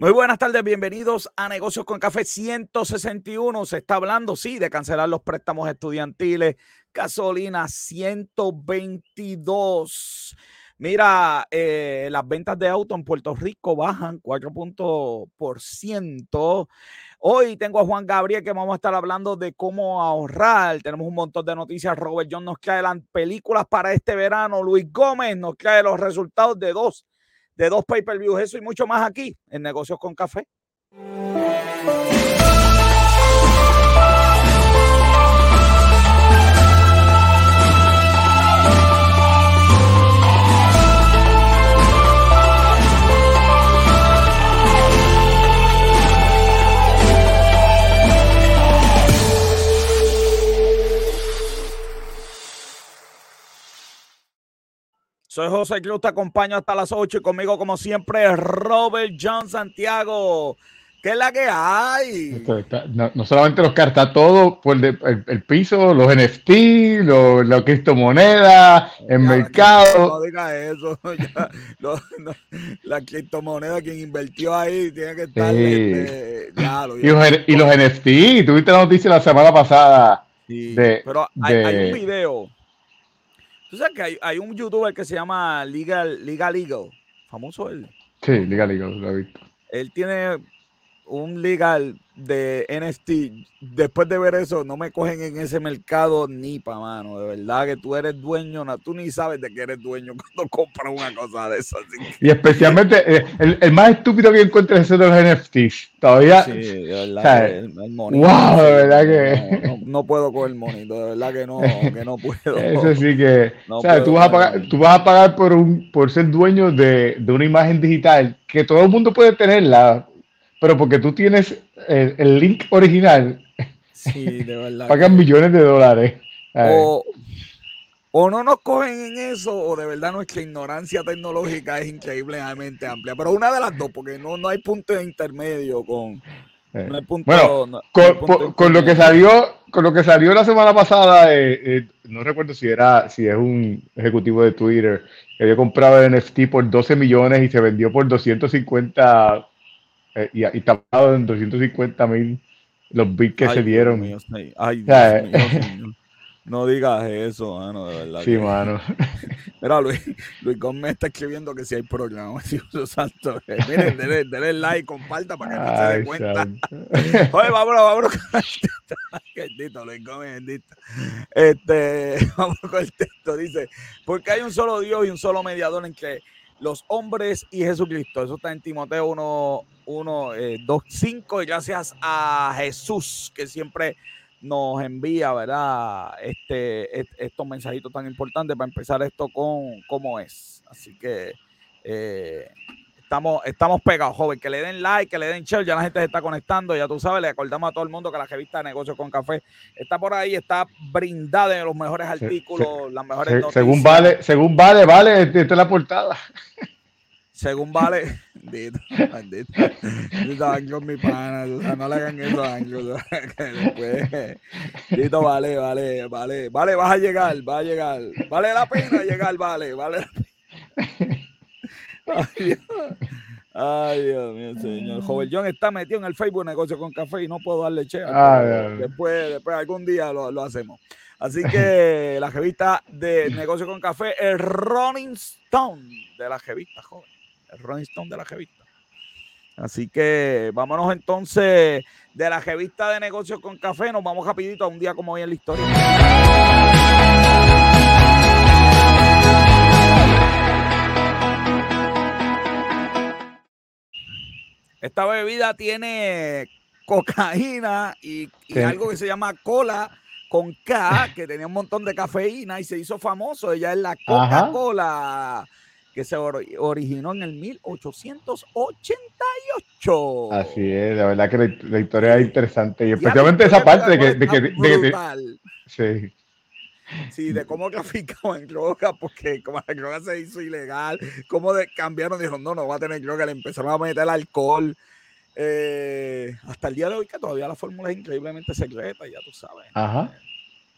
Muy buenas tardes, bienvenidos a Negocios con Café 161. Se está hablando, sí, de cancelar los préstamos estudiantiles. Gasolina 122. Mira, eh, las ventas de auto en Puerto Rico bajan 4 puntos por ciento. Hoy tengo a Juan Gabriel que vamos a estar hablando de cómo ahorrar. Tenemos un montón de noticias. Robert John nos trae las películas para este verano. Luis Gómez nos trae los resultados de dos de dos pay-per-views, eso y mucho más aquí en Negocios con Café. Soy José Cruz, te acompaño hasta las 8 y conmigo, como siempre, Robert John Santiago. ¿Qué es la que hay? no, solamente los cartas, está todo por el, piso, los NFT, los, la criptomoneda, el mercado. No digas eso. la criptomoneda, quien invirtió ahí, tiene que estar. Este, y, los, NFT, tuviste la noticia la semana pasada. pero hay un video Tú sabes que hay, un youtuber que se llama Legal, Legal Legal, famoso él. Sí, Legal Legal, lo he visto. Él tiene un legal de NFT, después de ver eso, no me cogen en ese mercado ni pa' mano. De verdad que tú eres dueño, no, tú ni sabes de que eres dueño cuando compras una cosa de esas. Y especialmente eh, el, más estúpido que encuentres es de los NFTs. Todavía. Sí, de verdad. el, monito, wow, de verdad que. No, puedo coger el monito, de verdad que no, que no puedo. Eso sí que. o sea, tú vas, a pagar, tú vas a pagar por, un, por ser dueño de, de una imagen digital que todo el mundo puede tenerla pero porque tú tienes el, link original, sí, de verdad. pagan millones de dólares. O, o, no nos cogen en eso, o de verdad nuestra ignorancia tecnológica es increíblemente amplia. Pero una de las dos, porque no, no hay punto de intermedio con. Eh, no hay punto, bueno, con, lo que salió, con lo que salió la semana pasada, eh, eh, no recuerdo si era, si es un ejecutivo de Twitter que había comprado el NFT por 12 millones y se vendió por 250 eh, y, y tapado en 250 mil los bits que se dieron. ay, Dios no digas eso, mano, de verdad. Sí, mano. Mira, Luis, Luis Gómez está escribiendo que si hay programa, Dios santo. Miren, denle, denle, like, comparta para que no se dé cuenta. Oye, vámonos, vámonos con el texto. Luis Gómez, bendito. Este, vamos con el texto. Dice, porque hay un solo Dios y un solo mediador en que los hombres y Jesucristo. Eso está en Timoteo 1, 1 2, 5. Y gracias a Jesús que siempre nos envía, ¿verdad? Este, estos mensajitos tan importantes para empezar esto con cómo es. Así que eh, estamos, estamos pegados, joven. Que le den like, que le den share. Ya la gente se está conectando. Ya tú sabes, le acordamos a todo el mundo que la revista de Negocios con Café está por ahí, está brindada de los mejores artículos, las mejores noticias. Según vale, según vale, vale, esta es la portada. Según vale, mi pana, o sea, no le hagan eso a después, dito, vale, vale, vale, vale, vas a llegar, va a llegar, vale la pena llegar, vale, vale. Ay, Dios. mío, señor. Joven John está metido en el Facebook Negocio con Café y no puedo darle che. después, después, algún día lo, lo, hacemos. Así que la revista de Negocio con Café, el Rolling Stone de la revista, joven. El Rolling Stone de la revista. Así que vámonos entonces de la revista de Negocios con Café. Nos vamos rapidito a un día como hoy en la historia. Esta bebida tiene cocaína y, algo que se llama cola con K, que tenía un montón de cafeína y se hizo famoso. Ella es la Coca-Cola, que se originó en el 1888. Así es, la verdad que la, historia es interesante. Y especialmente esa parte de que... De que, de que sí. Sí, de cómo traficaban droga, porque como la droga se hizo ilegal, cómo de, cambiaron, dijeron, no, no va a tener droga, le empezaron a meter alcohol. Eh, hasta el día de hoy, que todavía la fórmula es increíblemente secreta, ya tú sabes. Ajá.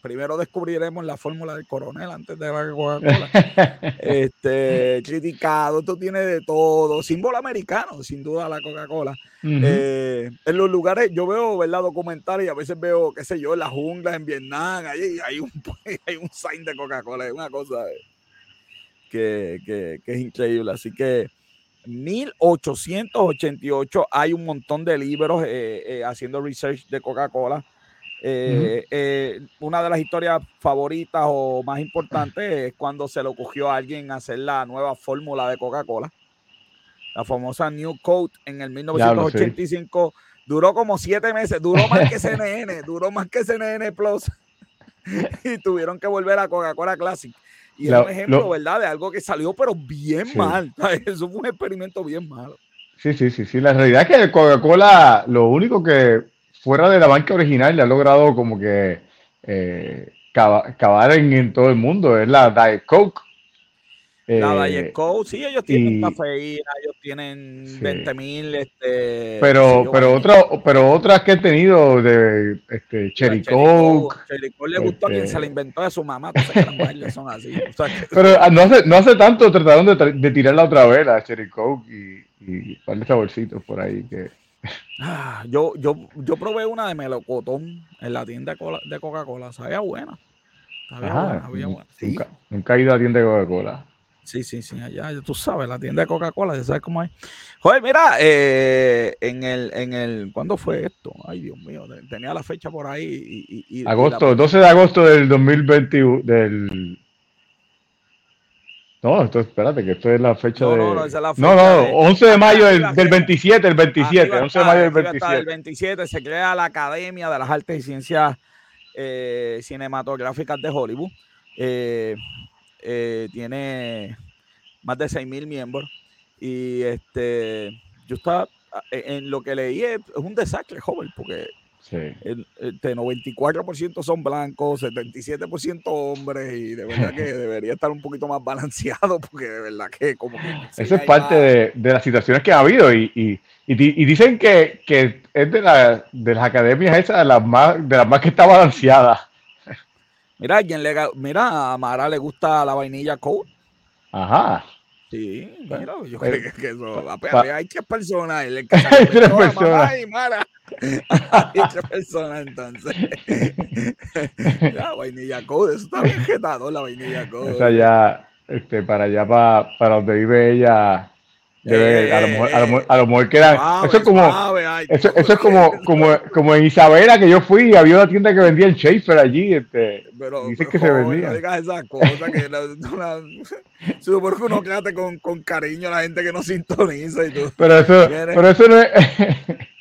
Primero descubriremos la fórmula del coronel antes de la Coca-Cola. este, criticado, esto tiene de todo. Símbolo americano, sin duda, la Coca-Cola. Eh, en los lugares, yo veo, ¿verdad? Documentales y a veces veo, qué sé yo, en la jungla en Vietnam, ahí hay un, hay un sign de Coca-Cola, es una cosa que, que, que es increíble. Así que 1888 hay un montón de libros eh, eh, haciendo research de Coca-Cola. Eh, una de las historias favoritas o más importantes es cuando se le ocurrió a alguien hacer la nueva fórmula de Coca-Cola. La famosa New Code en el 1985. Duró como siete meses, duró más que CNN, duró más que CNN Plus. y tuvieron que volver a Coca-Cola Classic. Y es un ejemplo, ¿verdad? De algo que salió, pero bien mal. Eso fue un experimento bien malo. Sí, sí, sí, sí. La realidad es que Coca-Cola, lo único que fuera de la banca original le ha logrado como que eh, cavar en, todo el mundo es la Diet Coke. La eh, sí, ellos tienen cafeína, ellos tienen 20 mil. Este, pero, pero, otro, pero otras que he tenido de este, Cherry Coke. Cherry Coke le gustó a quien se la este inventó de su mamá, son así. pero ah, no hace, no hace tanto trataron de, de tirarla otra vez, la Cherry Coke, y, y un par de saborcitos por ahí que. Ah, yo, yo, yo probé una de melocotón en la tienda de Coca-Cola, sabía buena. Sabía buena, buena. Nunca, nunca he ido a la tienda de Coca-Cola. Sí, sí, sí, allá, tú sabes, la tienda de Coca-Cola, ya sabes cómo es. Joder, mira, eh, en el, en el, ¿cuándo fue esto? Ay, Dios mío, tenía la fecha por ahí. Y, agosto, 12 de agosto del 2021, del... No, esto, espérate, que esto es la fecha de... No, no, esa es la fecha no, no, 11 de mayo del, del 27, el 27, 11 de mayo del 27. El 27 se crea la Academia de las Artes y Ciencias eh, Cinematográficas de Hollywood. Eh, eh, tiene más de 6 mil miembros. Y este, yo estaba, en lo que leí es, un desastre, joven, porque el, 94% son blancos, 77% hombres, y de verdad que debería estar un poquito más balanceado, porque de verdad que como Eso es parte de, las situaciones que ha habido, y, y, y, dicen que, que, es de, la, de las academias esas, de las más, de las más que está balanceada. Mira, ¿quién le, mira, a Mara le gusta la vainilla cold. Ajá. Sí, mira, yo pues, creo que, eso. hay tres personas. hay tres personas. y Mara. hay tres personas entonces. la vainilla cold, eso está bien jetado, la vainilla cold. Esa ya, este, para allá, para, para donde vive ella, Debe, a, lo mejor, a, lo a, lo mejor, quedan. eso es como, eso, eso, es como, como, como en Isabela que yo fui y había una tienda que vendía el Schaefer allí. Este, pero, dice que se vendía. No digas esas cosas que supone que uno quédate con, con cariño a la gente que no sintoniza y todo. Pero eso, pero eso no es.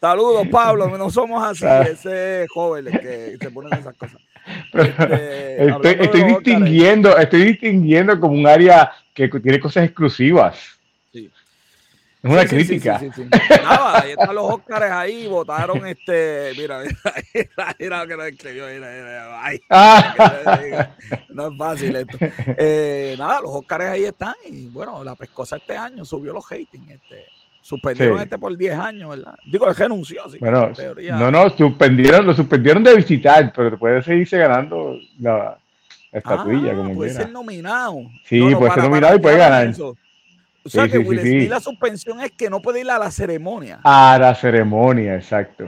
Saludos, Pablo, no somos así, ah. ese joven que se ponen esas cosas. Este, estoy, estoy distinguiendo, estoy distinguiendo como un área que tiene cosas exclusivas. Es una crítica. Sí, Nada, ahí están los Óscares ahí, votaron este. Mira, mira, mira, lo que nos escribió. Mira, ay, ah. no es fácil esto. Eh, nada, los Óscares ahí están. Y bueno, la pescosa este año subió los ratings. Este, suspendieron este por 10 años, ¿verdad? Digo, él renunció. Sí, bueno, no, no, suspendieron, lo suspendieron de visitar, pero puede seguirse ganando la, estatuilla. Ah, como puede ser nominado. Sí, puede ser nominado y puede ganar. O sea que Will la suspensión es que no puede ir a la ceremonia. A la ceremonia, exacto.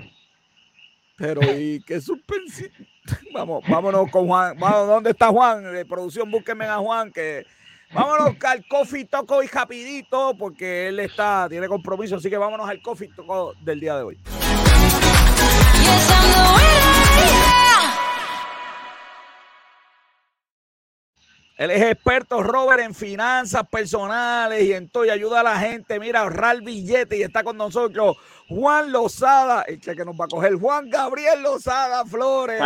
Pero, ¿y qué suspensión? Vamos, vámonos con Juan. Vamos, ¿dónde está Juan? De producción, búsquenme a Juan, que vámonos al coffee toco y rapidito, porque él está, tiene compromiso, así que vámonos al coffee toco del día de hoy. Él es experto, Robert, en finanzas personales y en todo, y ayuda a la gente, mira, a ahorrar billetes y está con nosotros Juan Lozada, el que nos va a coger, Juan Gabriel Lozada Flores,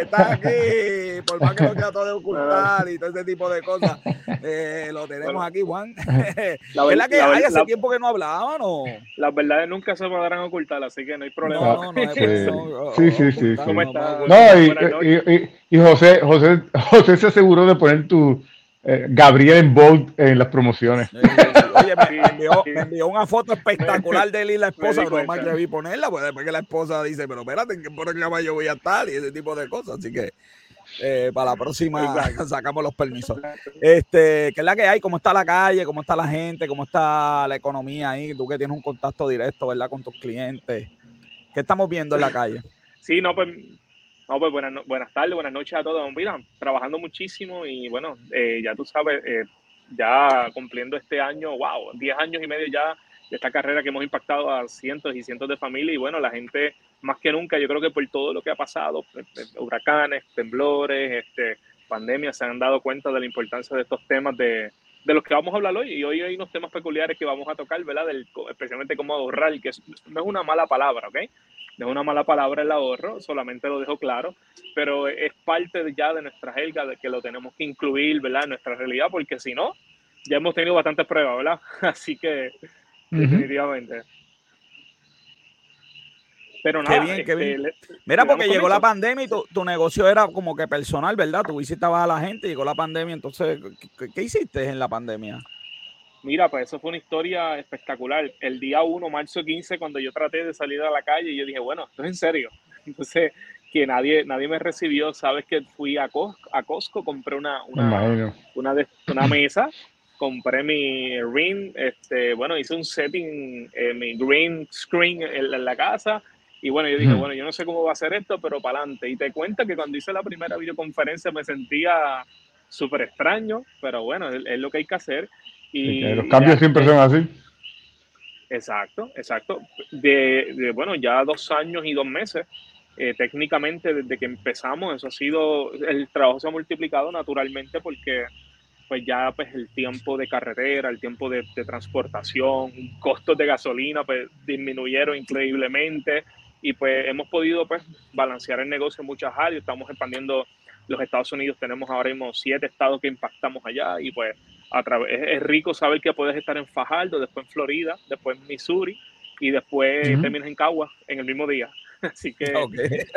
está aquí, por más que lo trate de ocultar y todo ese tipo de cosas, eh, lo tenemos aquí, Juan. La verdad que hay hace tiempo que no hablaban, ¿no? Las verdades nunca se podrán ocultar, así que no hay problema. No, no, no hay sí, sí, sí, sí, ¿Cómo está? No, y, y, José, José, José se aseguró de poner tu eh, Gabriel en bold en las promociones. Oye, me envió, una foto espectacular de él y la esposa, pero más que vi ponerla, pues después que la esposa dice, pero espérate, ¿en qué yo voy a estar? Y ese tipo de cosas, así que Eh, para la próxima sacamos los permisos. Este, ¿qué es la que hay? ¿Cómo está la calle? ¿Cómo está la gente? ¿Cómo está la economía ahí? Tú que tienes un contacto directo, ¿verdad? Con tus clientes. ¿Qué estamos viendo en la calle? Sí, no, pues, no, pues buenas, buenas tardes, buenas noches a todos. Mira, trabajando muchísimo y bueno, eh, ya tú sabes, eh, ya cumpliendo este año, wow, 10 años y medio ya de esta carrera que hemos impactado a cientos y cientos de familias. Y bueno, la gente más que nunca, yo creo que por todo lo que ha pasado, eh, eh, huracanes, temblores, este, pandemias, se han dado cuenta de la importancia de estos temas de, de los que vamos a hablar hoy. Y hoy hay unos temas peculiares que vamos a tocar, ¿verdad? Del, especialmente cómo ahorrar, que no es una mala palabra, ¿ok? No es una mala palabra el ahorro, solamente lo dejo claro, pero es parte ya de nuestra jerga de que lo tenemos que incluir, ¿verdad? En nuestra realidad, porque si no, ya hemos tenido bastantes pruebas, ¿verdad? Así que, definitivamente. Pero nada, qué bien, qué bien. Este, Mira, porque llegó la pandemia y tu, negocio era como que personal, ¿verdad? Tú visitabas a la gente, llegó la pandemia, entonces, ¿qué, hiciste en la pandemia? Mira, pues eso fue una historia espectacular. El día 1, marzo 15, cuando yo traté de salir a la calle, yo dije, bueno, esto es en serio. Entonces, que nadie, nadie me recibió. Sabes que fui a Costco, a Costco compré una, una, una, una mesa compré mi ring, este, bueno, hice un setting, eh, mi green screen en, la casa, y bueno, yo dije, bueno, yo no sé cómo va a ser esto, pero para adelante. Y te cuento que cuando hice la primera videoconferencia me sentía súper extraño, pero bueno, es, lo que hay que hacer. Y los cambios siempre son así. Exacto, exacto. De, bueno, ya dos años y dos meses, eh, técnicamente desde que empezamos, eso ha sido, el trabajo se ha multiplicado naturalmente porque pues ya pues el tiempo de carretera, el tiempo de, de transportación, costos de gasolina pues disminuyeron increíblemente y pues hemos podido pues balancear el negocio en muchas áreas, estamos expandiendo los Estados Unidos, tenemos ahora mismo siete estados que impactamos allá y pues a través, es, rico saber que puedes estar en Fajardo, después en Florida, después en Missouri y después terminas en Cagua en el mismo día. Así que te,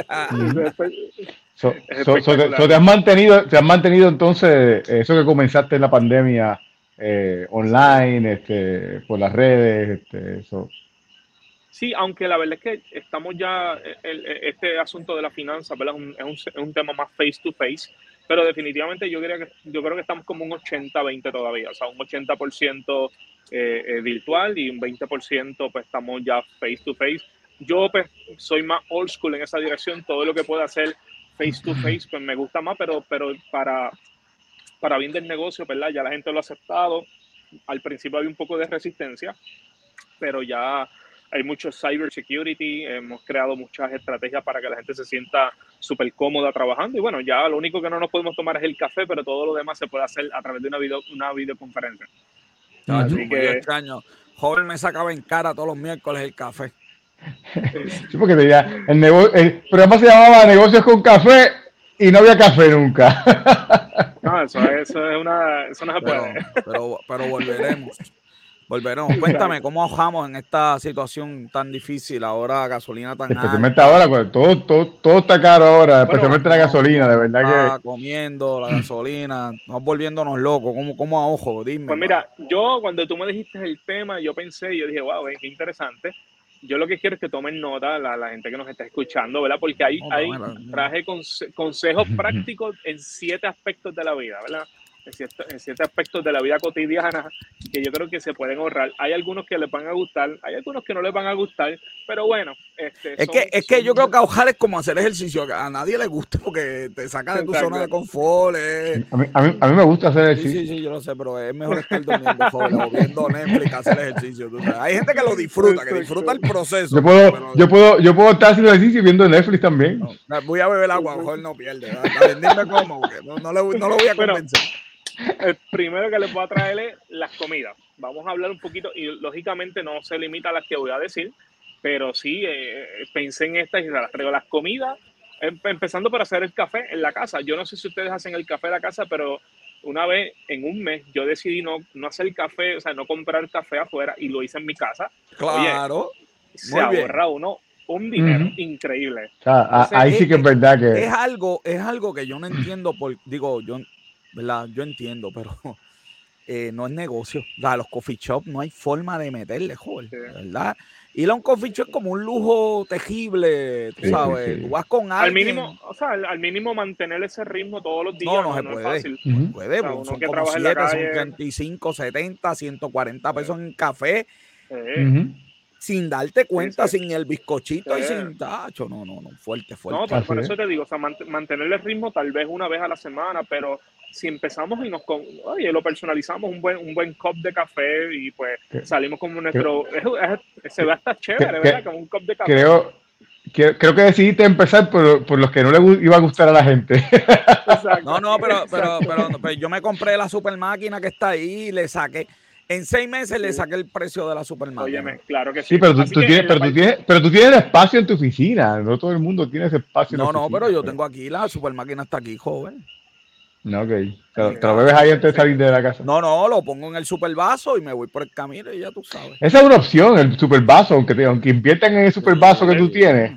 has mantenido, te has mantenido entonces eso que comenzaste en la pandemia eh, online, este, por las redes, este, eso. Sí, aunque la verdad es que estamos ya, este asunto de la finanza, ¿verdad? Es, un, tema más face to face, pero definitivamente yo, creo que, yo creo que estamos como un 80-20 todavía, o sea, un 80% eh, eh, virtual y un 20% pues estamos ya face to face. Yo pues soy más old school en esa dirección, todo lo que pueda hacer face to face pues me gusta más, pero, pero para, para bien del negocio, ¿verdad? Ya la gente lo ha aceptado, al principio había un poco de resistencia, pero ya hay mucho cyber security, hemos creado muchas estrategias para que la gente se sienta súper cómoda trabajando y bueno, ya lo único que no nos podemos tomar es el café, pero todo lo demás se puede hacer a través de una, video, una videoconferencia. Así que... extraño. Joven me sacaba en cara todos los miércoles el café. Sí, porque tenía el, negocio, el programa se llamaba Negocios con Café y no había café nunca. No, eso, eso es una, eso no se puede. pero, pero volveremos. Volveremos. Cuéntame, ¿cómo ahojamos en esta situación tan difícil ahora, gasolina tan Especialmente ahora, pues, todo, todo, todo está caro ahora, especialmente la gasolina, de verdad que... comiendo la gasolina, nos volviéndonos locos, ¿cómo, cómo ahojo? Dime. Pues mira, yo cuando tú me dijiste el tema, yo pensé, yo dije, wow, es interesante. Yo lo que quiero es que tomen nota la, la gente que nos está escuchando, ¿verdad? Porque ahí, ahí traje consejos prácticos en siete aspectos de la vida, ¿verdad? En, ciertos aspectos de la vida cotidiana que yo creo que se pueden ahorrar. Hay algunos que les van a gustar, hay algunos que no les van a gustar, pero bueno. Este, es que, es que yo creo que ahorrar es como hacer ejercicio, a nadie le gusta porque te saca de tu zona de confort. A, mí, a, mí, me gusta hacer ejercicio. Sí, sí, sí, yo lo sé, pero es mejor estar durmiendo o viendo Netflix, hacer ejercicio. Hay gente que lo disfruta, que disfruta el proceso. Yo puedo, yo puedo, yo puedo estar haciendo ejercicio y viendo Netflix también. voy a beber agua, mejor no pierde. Dime cómo, no, no, le, no lo voy a convencer. El primero que les voy a traer es las comidas. Vamos a hablar un poquito, y lógicamente no se limita a las que voy a decir, pero sí eh, pensé en estas y las traigo. Las comidas, em, empezando por hacer el café en la casa. Yo no sé si ustedes hacen el café en la casa, pero una vez en un mes yo decidí no, no hacer café, o sea, no comprar café afuera y lo hice en mi casa. Claro. se ahorra uno un dinero increíble. ahí sí que es verdad que... Es algo, es algo que yo no entiendo, por, digo, yo ¿verdad? Yo entiendo, pero eh, no es negocio. O los coffee shops no hay forma de meterle, joder, ¿verdad? Ir a un coffee shop es como un lujo tejible, tú sabes. Tú vas con alguien. Al mínimo, o sea, al, mínimo mantener ese ritmo todos los días. No, no, se puede. Es fácil. Puede, o pues, son como 7, son 35, 70, 140 pesos en café. Sin darte cuenta, sin el bizcochito y sin tacho. No, no, no, fuerte, fuerte. No, por, eso te digo, o sea, mantener el ritmo tal vez una vez a la semana, pero si empezamos y nos oye, lo personalizamos un buen un buen cup de café y pues salimos como nuestro se ve hasta chévere, ¿verdad? Como un cup de café. Creo, creo que decidiste empezar por, por, los que no le iba a gustar a la gente. No, no, pero, pero, pero, yo me compré la super máquina que está ahí y le saqué. En seis meses le saqué el precio de la super máquina. claro que sí. Sí, pero tú, tienes, pero, tú tienes, pero tú tienes espacio en tu oficina. No todo el mundo tiene ese espacio. No, no, pero yo tengo aquí la super máquina está aquí, joven. No, ok. ¿Te, lo bebes ahí antes de salir de la casa? No, no, lo pongo en el super vaso y me voy por el camino y ya tú sabes. Esa es una opción, el super vaso, aunque, aunque inviertan en el super vaso que tú tienes.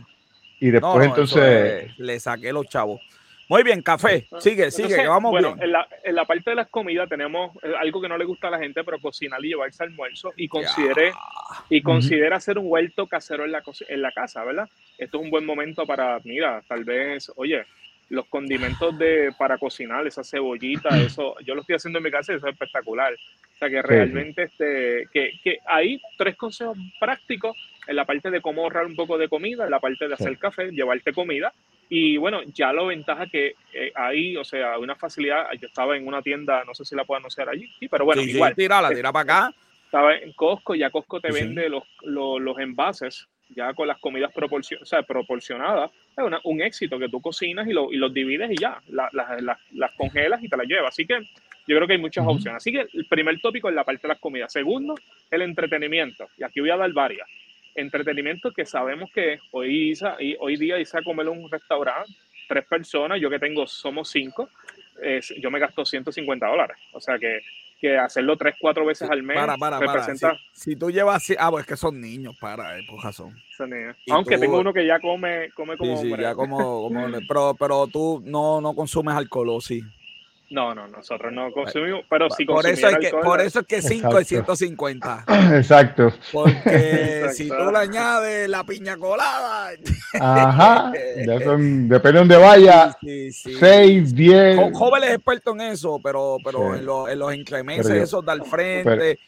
Y después entonces... le saqué los chavos. Muy bien, café. Sigue, sigue, que vamos bueno, bien. En la, en la parte de las comidas tenemos eh, algo que no le gusta a la gente, pero cocinar y llevarse almuerzo y considere, y considera hacer un huerto casero en la, en la casa, ¿verdad? Esto es un buen momento para, mira, tal vez, oye, los condimentos de para cocinar, esa cebollita, eso, yo lo estoy haciendo en mi casa y eso es espectacular. O sea que realmente este, que, que hay tres consejos prácticos en la parte de cómo ahorrar un poco de comida, en la parte de hacer café, llevarte comida. Y bueno, ya lo ventaja que eh, ahí, o sea, una facilidad. Yo estaba en una tienda, no sé si la puedo anunciar allí, sí, pero bueno, igual. Sí, tira, la tira para acá. Estaba en Costco, ya Costco te vende los, los, los envases ya con las comidas proporcion o sea, proporcionadas, es un éxito que tú cocinas y, lo, y los divides y ya, las congelas y te las llevas. Así que yo creo que hay muchas opciones. Así que el primer tópico es la parte de las comidas. Segundo, el entretenimiento. Y aquí voy a dar varias. Entretenimiento que sabemos que hoy, hoy día Isa comer en un restaurante, tres personas, yo que tengo somos cinco, yo me gasto 150 dólares. O sea que que hacerlo tres, cuatro veces al mes para, para, representa... Si, tú llevas... Ah, pues es que son niños, para, eh, por razón. Aunque tengo uno que ya come, come como sí, sí, ya como, como pero, pero tú no, no consumes alcohol, ¿o sí? No, no, nosotros no consumimos, pero si por eso es que Por eso es que 5 es 150. Exacto. Porque si tú le añades la piña colada. Ajá. Ya son, depende de dónde vaya. 6, 10. Jóvenes expertos en eso, pero, pero en, los, en los incrementos, esos del frente.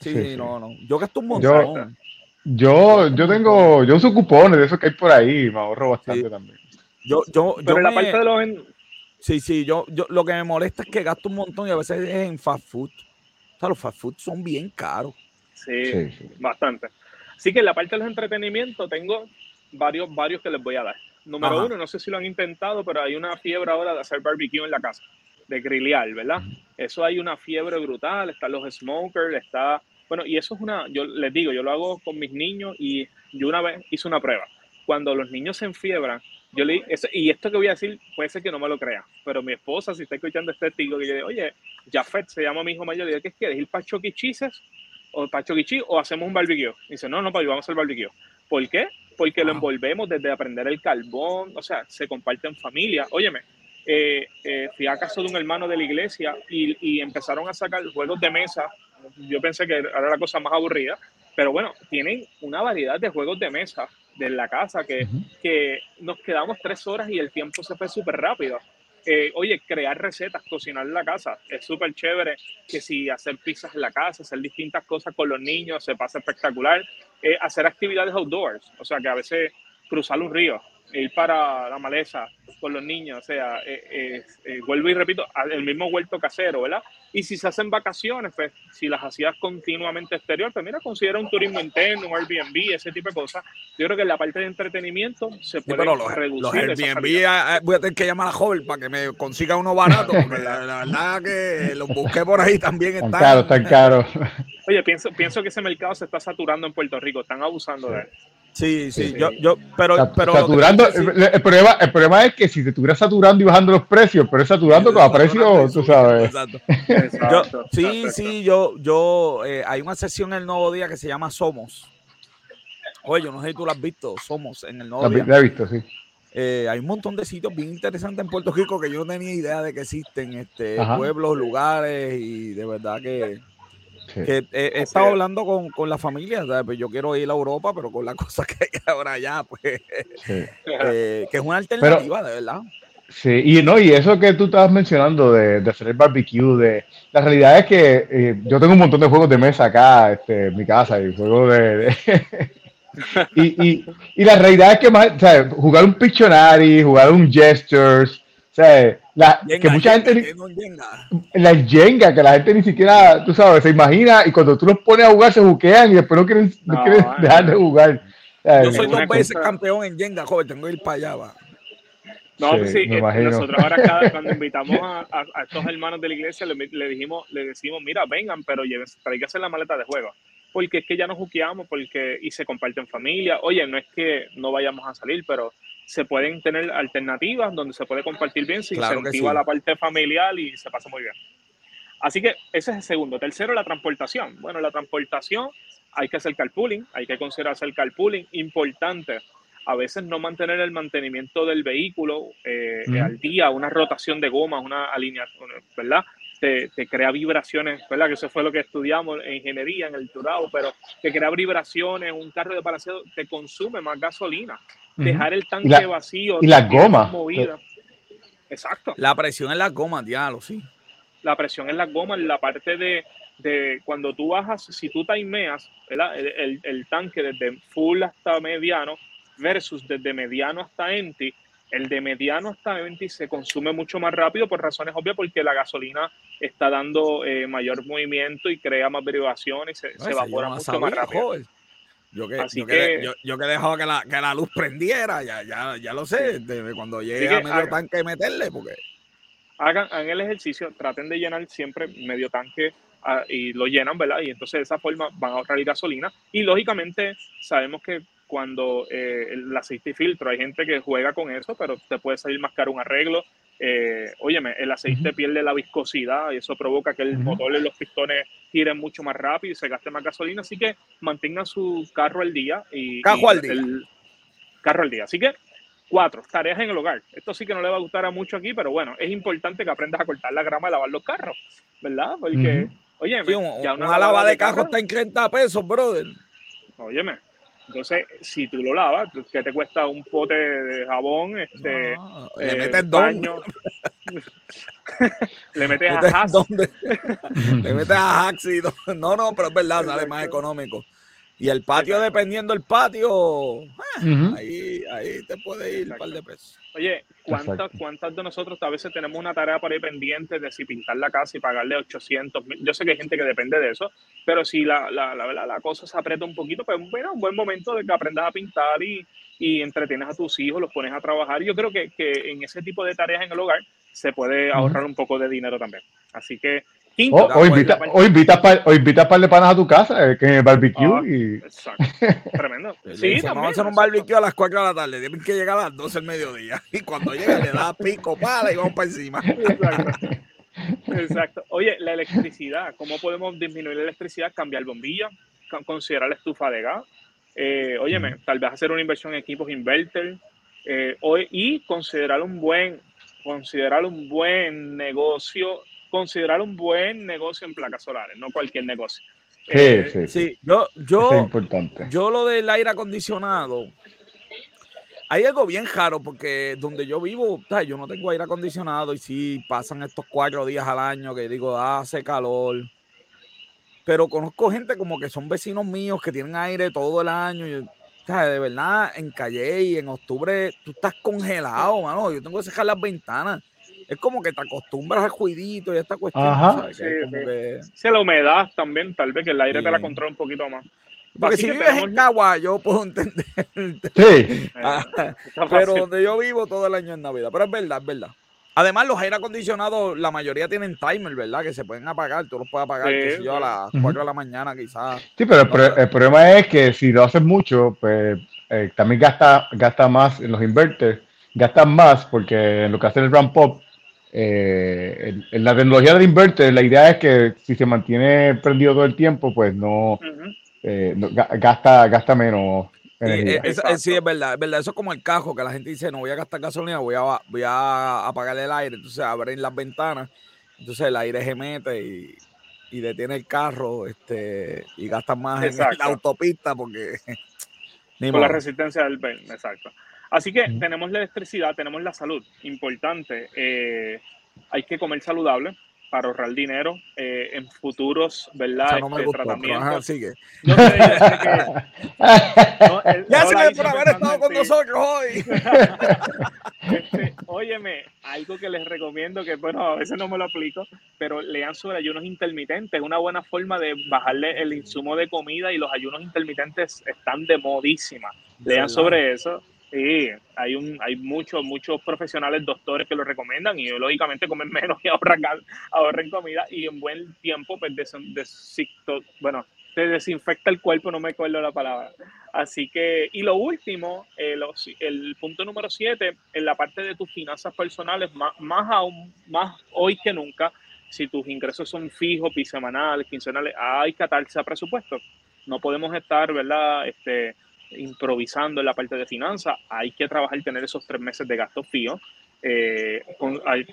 sí, no, no. Yo gasto un montón. Yo, yo, tengo, yo uso cupones de esos que hay por ahí, me ahorro bastante también. Yo, yo, pero en la parte de los Sí, sí, yo, yo lo que me molesta es que gasto un montón y a veces es en fast food. O sea, los fast food son bien caros. Sí, bastante. Así que en la parte de los entretenimientos tengo varios, varios que les voy a dar. Número uno, no sé si lo han intentado, pero hay una fiebre ahora de hacer barbecue en la casa, de grillear, ¿verdad? Eso hay una fiebre brutal, están los smokers, está... Bueno, y eso es una, yo les digo, yo lo hago con mis niños y yo una vez hice una prueba. Cuando los niños se enfiebran, yo le, y esto que voy a decir puede ser que no me lo crea, pero mi esposa, si está escuchando este testigo, que yo digo, oye, Jafet se llama mi hijo mayor, le digo, ¿qué quieres? ¿Ir para Choquichises o para Choquichi o hacemos un barbecue? Y dice, no, no, papi, vamos a hacer barbecue. ¿Por qué? Porque lo envolvemos desde aprender el carbón, o sea, se comparte en familia. Óyeme, eh, eh, fui a casa de un hermano de la iglesia y, y empezaron a sacar juegos de mesa. Yo pensé que era la cosa más aburrida, pero bueno, tienen una variedad de juegos de mesa de la casa que, que nos quedamos tres horas y el tiempo se fue súper rápido. Eh, oye, crear recetas, cocinar en la casa, es súper chévere. Que si hacer pizzas en la casa, hacer distintas cosas con los niños, se pasa espectacular. Eh, hacer actividades outdoors, o sea, que a veces cruzar un río, ir para la maleza con los niños, o sea, eh, eh, vuelvo y repito, el mismo huerto casero, ¿verdad? Y si se hacen vacaciones, pues si las hacías continuamente exterior, pues mira, considera un turismo interno, un Airbnb, ese tipo de cosas. Yo creo que en la parte de entretenimiento se puede reducir. Los Airbnb ah, ah, voy a tener que llamar a Joven para que me consiga uno barato, porque la, verdad que los busqué por ahí también. Están caros, están caros. Oye, pienso, pienso que ese mercado se está saturando en Puerto Rico, están abusando de él. Sí, sí, yo, yo, pero, pero saturando, el, problema, el problema es que si te estuvieras saturando y bajando los precios, pero es saturando con precios, tú sabes. Exacto. sí, sí, yo, yo, eh, hay una sesión en el Nuevo Día que se llama Somos. Oye, yo no sé si tú la has visto, Somos en el Nuevo Día. La he visto, sí. Eh, hay un montón de sitios bien interesantes en Puerto Rico que yo no tenía idea de que existen, este, pueblos, lugares, y de verdad que, he, estado hablando con, la familia, pues yo quiero ir a Europa, pero con la cosa que hay ahora allá, pues, eh, que es una alternativa, de verdad. Sí, y no, y eso que tú estabas mencionando de, hacer el barbecue, de la realidad es que eh, yo tengo un montón de juegos de mesa acá este, en mi casa y juegos de, y, y, la realidad es que más, jugar un Pictionary, jugar un Gestures, o la, que mucha gente. La Jenga, que la gente ni siquiera, tú sabes, se imagina y cuando tú los pones a jugar se buquean y después no quieren, no, quieren dejar de jugar. Yo soy dos veces campeón en Jenga, joven, tengo que ir para allá. Va. No, sí, pues sí eh, nosotros ahora cada, cuando invitamos a, a, estos hermanos de la iglesia le, le, dijimos, le decimos, mira, vengan, pero que hacer la maleta de juego porque es que ya nos juqueamos porque, y se comparte en familia. Oye, no es que no vayamos a salir, pero se pueden tener alternativas donde se puede compartir bien, se incentiva la parte familiar y se pasa muy bien. Así que ese es el segundo. Tercero, la transportación. Bueno, la transportación hay que hacer carpooling, hay que considerar hacer carpooling. Importante, a veces no mantener el mantenimiento del vehículo eh, al día, una rotación de gomas, una alineación, ¿verdad? te, crea vibraciones, ¿verdad? Que eso fue lo que estudiamos en ingeniería, en el Turao, pero te crea vibraciones, un carro de balanceado te consume más gasolina. Dejar el tanque vacío. Y las gomas. Exacto. La presión en las gomas, diablo, sí. La presión en las gomas, la parte de, de cuando tú bajas, si tú timeas. El, el, tanque desde full hasta mediano versus desde mediano hasta empty, el de mediano hasta 20 se consume mucho más rápido por razones obvias porque la gasolina está dando eh, mayor movimiento y crea más derivaciones y se, evapora mucho más rápido. Yo que, yo, que, yo, que he dejado que la, que la luz prendiera, ya, ya, ya lo sé, de, cuando llegue a medio tanque meterle, porque... Hagan, hagan, el ejercicio, traten de llenar siempre medio tanque ah, y lo llenan, ¿verdad? Y entonces de esa forma van a ahorrar gasolina. Y lógicamente sabemos que cuando eh, el aceite filtro. Hay gente que juega con eso, pero te puede salir más caro un arreglo. Eh, óyeme, el aceite pierde la viscosidad y eso provoca que el motor y los pistones giren mucho más rápido y se gaste más gasolina. Así que mantengan su carro al día. Y, carro al día. El carro al día. Así que, cuatro, tareas en el hogar. Esto sí que no le va a gustar a mucho aquí, pero bueno, es importante que aprendas a cortar la grama y lavar los carros, ¿verdad? Porque, oye, ya una, lava de carro está en 30 pesos, brother. Óyeme, entonces, si tú lo lavas, ¿qué te cuesta un pote de jabón? Este, le eh, metes baño. le metes a Hax. le metes a Hax y no, no, pero es verdad, sale más económico. Y el patio, dependiendo del patio, ah, ahí, ahí te puede ir un par de pesos. Oye, ¿cuántas, ¿cuántas de nosotros a veces tenemos una tarea por ahí pendiente de si pintar la casa y pagarle 800 mil? Yo sé que hay gente que depende de eso, pero si la, la, la, la, cosa se aprieta un poquito, pues bueno, un buen momento de que aprendas a pintar y, y entretienes a tus hijos, los pones a trabajar. Yo creo que, que en ese tipo de tareas en el hogar se puede ahorrar un poco de dinero también. Así que o, invita, o, invita o invita par de panas a tu casa, eh, que en el barbecue. Ah, y... Exacto. Tremendo. sí, vamos a hacer un barbecue a las 4 de la tarde. Tienen que llegar a las 12 del mediodía. Y cuando llegue le da pico para y vamos para encima. Exacto. Exacto. Oye, la electricidad. ¿Cómo podemos disminuir la electricidad? Cambiar bombillas, considerar la estufa de gas. Eh, óyeme, tal vez hacer una inversión en equipos inverter. Eh, y considerar un buen considerar un buen negocio considerar un buen negocio en placas solares, no cualquier negocio. Sí, eh, sí, sí. Yo, yo, yo lo del aire acondicionado, hay algo bien raro porque donde yo vivo, yo no tengo aire acondicionado y sí pasan estos cuatro días al año que digo, hace calor. Pero conozco gente como que son vecinos míos que tienen aire todo el año. Y, de verdad, en Calle y en octubre tú estás congelado, mano. Yo tengo que cerrar las ventanas es como que te acostumbras al juidito y esta cuestión. Ajá. Sí, la humedad también, tal vez que el aire te la controla un poquito más. Porque si vives en Cagua, yo puedo entender. Sí. Ah, pero donde yo vivo todo el año es Navidad. Pero es verdad, es verdad. Además, los aire acondicionados, la mayoría tienen timer, ¿verdad? Que se pueden apagar. Tú los puedes apagar, que yo, a las 4 de la mañana quizás. Sí, pero el, problema es que si lo haces mucho, pues eh, también gasta, gasta más en los inverters. Gastan más porque en lo que hace el ramp up, eh, en, la tecnología del inverter, la idea es que si se mantiene prendido todo el tiempo, pues no, eh, gasta, gasta menos energía. sí, es verdad, es verdad. Eso es como el cajo, que la gente dice, no voy a gastar gasolina, voy a, voy a apagar el aire. Entonces abren las ventanas, entonces el aire se mete y, y detiene el carro este, y gastan más en la autopista porque... Con la resistencia del ven, exacto. Así que tenemos la electricidad, tenemos la salud, importante. Eh, hay que comer saludable, para ahorrar dinero eh, en futuros, ¿verdad? No este, tratamientos. Sigue. No sé, Gracias por haber estado con nosotros hoy. este, óyeme, algo que les recomiendo, que bueno, a veces no me lo aplico, pero lean sobre ayunos intermitentes. Una buena forma de bajarle el insumo de comida y los ayunos intermitentes están de modísima. Lean sobre eso Sí, hay un, hay muchos, muchos profesionales, doctores que lo recomiendan y lógicamente comen menos y ahorran, ahorren comida y en buen tiempo pues bueno, se desinfecta el cuerpo, no me acuerdo la palabra. Así que, y lo último, eh, el punto número siete, en la parte de tus finanzas personales, más, más aún, más hoy que nunca, si tus ingresos son fijos, bisemanales, quincenales, hay que atarse a presupuesto. No podemos estar, ¿verdad? Este, improvisando en la parte de finanzas, hay que trabajar y tener esos tres meses de gastos fijos. Eh,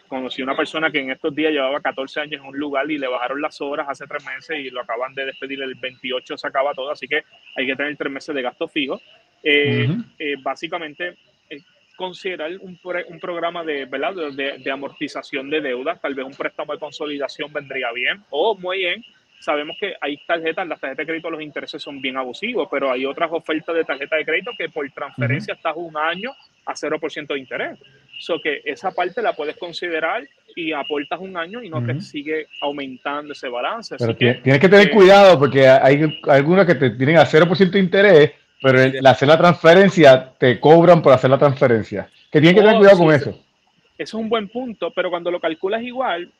conocí una persona que en estos días llevaba 14 años en un lugar y le bajaron las horas hace tres meses y lo acaban de despedir el 28, se acaba todo, así que hay que tener tres meses de gastos fijos. Eh, eh, básicamente, considerar un, un, programa de, ¿verdad? De, de, amortización de deudas, tal vez un préstamo de consolidación vendría bien, o muy bien, sabemos que hay tarjetas, las tarjetas de crédito los intereses son bien abusivos, pero hay otras ofertas de tarjeta de crédito que por transferencia estás un año a 0% de interés. So que esa parte la puedes considerar y aportas un año y no te sigue aumentando ese balance. Pero tienes que tener eh, cuidado porque hay algunas que te tienen a 0% de interés, pero al hacer la transferencia te cobran por hacer la transferencia. Que tienes que tener oh, cuidado con eso. Eso es un buen punto, pero cuando lo calculas igual,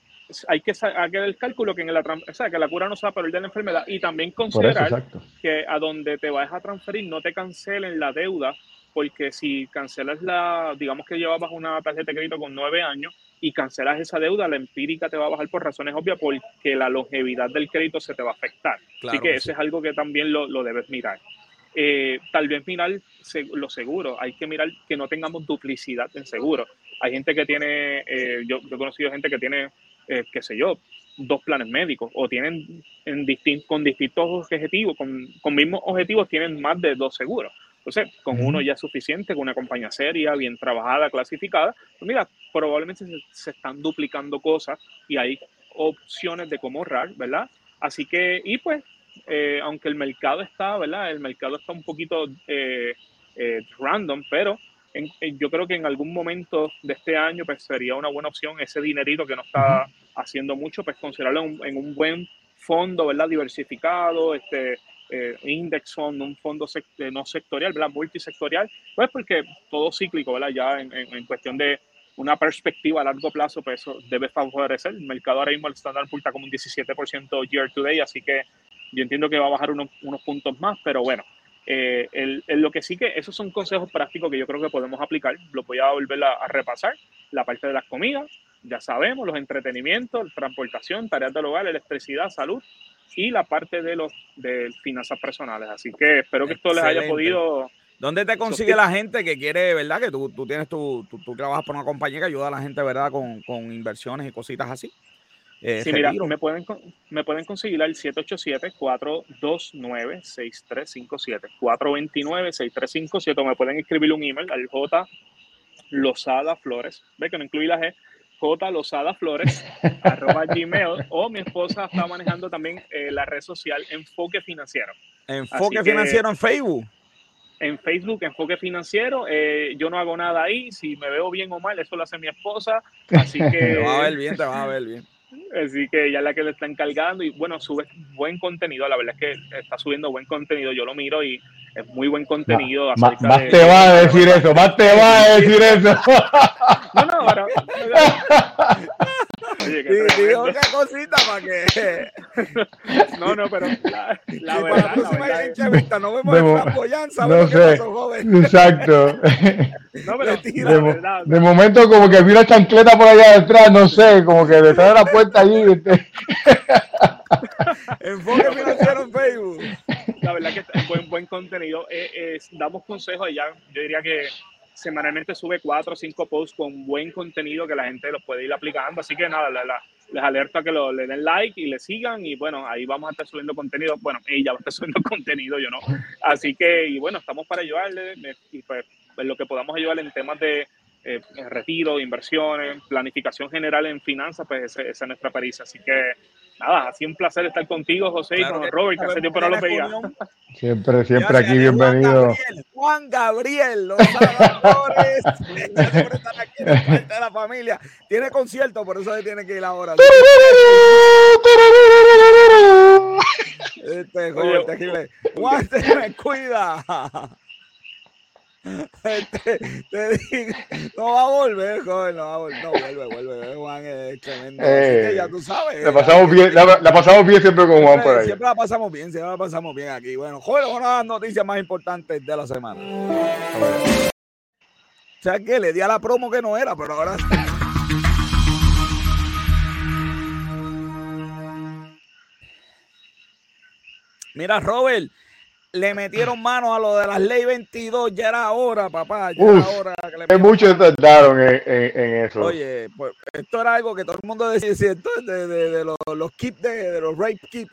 hay que hacer el cálculo que, en la, o sea, que la cura no sea por el de la enfermedad y también considerar que a donde te vayas a transferir no te cancelen la deuda, porque si cancelas la, digamos que llevabas una tarjeta de crédito con nueve años y cancelas esa deuda, la empírica te va a bajar por razones obvias porque la longevidad del crédito se te va a afectar. Así que eso es algo que también lo, lo debes mirar. Eh, tal vez mirar lo seguro, hay que mirar que no tengamos duplicidad en seguro. Hay gente que tiene, eh, yo, yo he conocido gente que tiene eh, qué sé yo, dos planes médicos o tienen en con distintos objetivos, con, con mismos objetivos, tienen más de dos seguros. Entonces, con uno ya es suficiente, con una compañía seria, bien trabajada, clasificada. Pues mira, probablemente se, están duplicando cosas y hay opciones de cómo ahorrar, ¿verdad? Así que, y pues, eh, aunque el mercado está, ¿verdad? El mercado está un poquito eh, random, pero yo creo que en algún momento de este año pues sería una buena opción ese dinerito que no está haciendo mucho, pues considerarlo en, un buen fondo, ¿verdad? Diversificado, este eh, index fund, un fondo eh, no sectorial, ¿verdad? Multisectorial, pues porque todo cíclico, ¿verdad? Ya en, en, cuestión de una perspectiva a largo plazo, pues eso debe favorecer. El mercado ahora mismo, el Standard está como un 17% year to day, así que yo entiendo que va a bajar unos, unos puntos más, pero bueno, eh, el, lo que sí que esos son consejos prácticos que yo creo que podemos aplicar. Lo voy a volver a, repasar. La parte de las comidas, ya sabemos, los entretenimientos, transportación, tareas del hogar, electricidad, salud y la parte de los de finanzas personales. Así que espero que esto les haya podido. ¿Dónde te consigue la gente que quiere, verdad? Que tú, tú tienes tu, tú, trabajas por una compañía que ayuda a la gente, ¿verdad? Con, con inversiones y cositas así. Eh, sí, mira, me pueden, me pueden conseguir al 787-429-6357. 429-6357. Me pueden escribir un email al J Losada Flores. Ve que no incluí la G. J Losada Flores, arroba Gmail. O mi esposa está manejando también eh, la red social Enfoque Financiero. Enfoque Financiero en Facebook. En Facebook, Enfoque Financiero. Eh, yo no hago nada ahí. Si me veo bien o mal, eso lo hace mi esposa. Así que. te va a ver bien, te va a ver bien. Así que ella es la que le está encargando y bueno, sube buen contenido, la verdad es que está subiendo buen contenido, yo lo miro y es muy buen contenido. más te va a decir eso, más te va a decir eso. no, no, pero... Oye, que otra cosita para que. no, no, pero la, la verdad. la próxima entrevista no vemos en flamboyanza. No sé. Exacto. No, pero tira, de, verdad, de momento, como que vi una chancleta por allá detrás, no sé, como que detrás de la puerta allí. Enfoque financiero en Facebook. la verdad que es buen, buen contenido. Eh, damos consejos ya, yo diría que semanalmente sube cuatro o cinco posts con buen contenido que la gente los puede ir aplicando. Así que nada, les alerto a que lo, le den like y le sigan. Y bueno, ahí vamos a estar subiendo contenido. Bueno, ella va a estar subiendo contenido, yo no. Así que, y bueno, estamos para ayudarle y pues lo que podamos ayudarle en temas de eh, retiro, inversiones, planificación general en finanzas, pues esa, es nuestra pericia. Así que nada, ha sido un placer estar contigo, José, y con Robert, que hace tiempo no lo veía. Siempre, siempre aquí, bienvenido. Juan Gabriel, los salvadores, siempre están aquí en de la familia. Tiene concierto, por eso se tiene que ir ahora. Este, joven, Juan, te me cuida. Te, te digo, no va a volver, joven, no va a volver. No, vuelve, vuelve. Juan es tremendo. Eh, ya tú sabes. La pasamos bien, la, la, pasamos bien siempre con Juan por ahí. Siempre la pasamos bien, siempre la pasamos bien aquí. Bueno, joven, una de las noticias más importantes de la semana. O sea que le di a la promo que no era, pero ahora. Mira, Robert, le metieron mano a lo de las ley 22, ya era hora, papá, ya era hora. Que le muchos tardaron en, en, eso. Oye, pues esto era algo que todo el mundo decía, ¿cierto? De, de, de, los, los kits, de, los rape kits,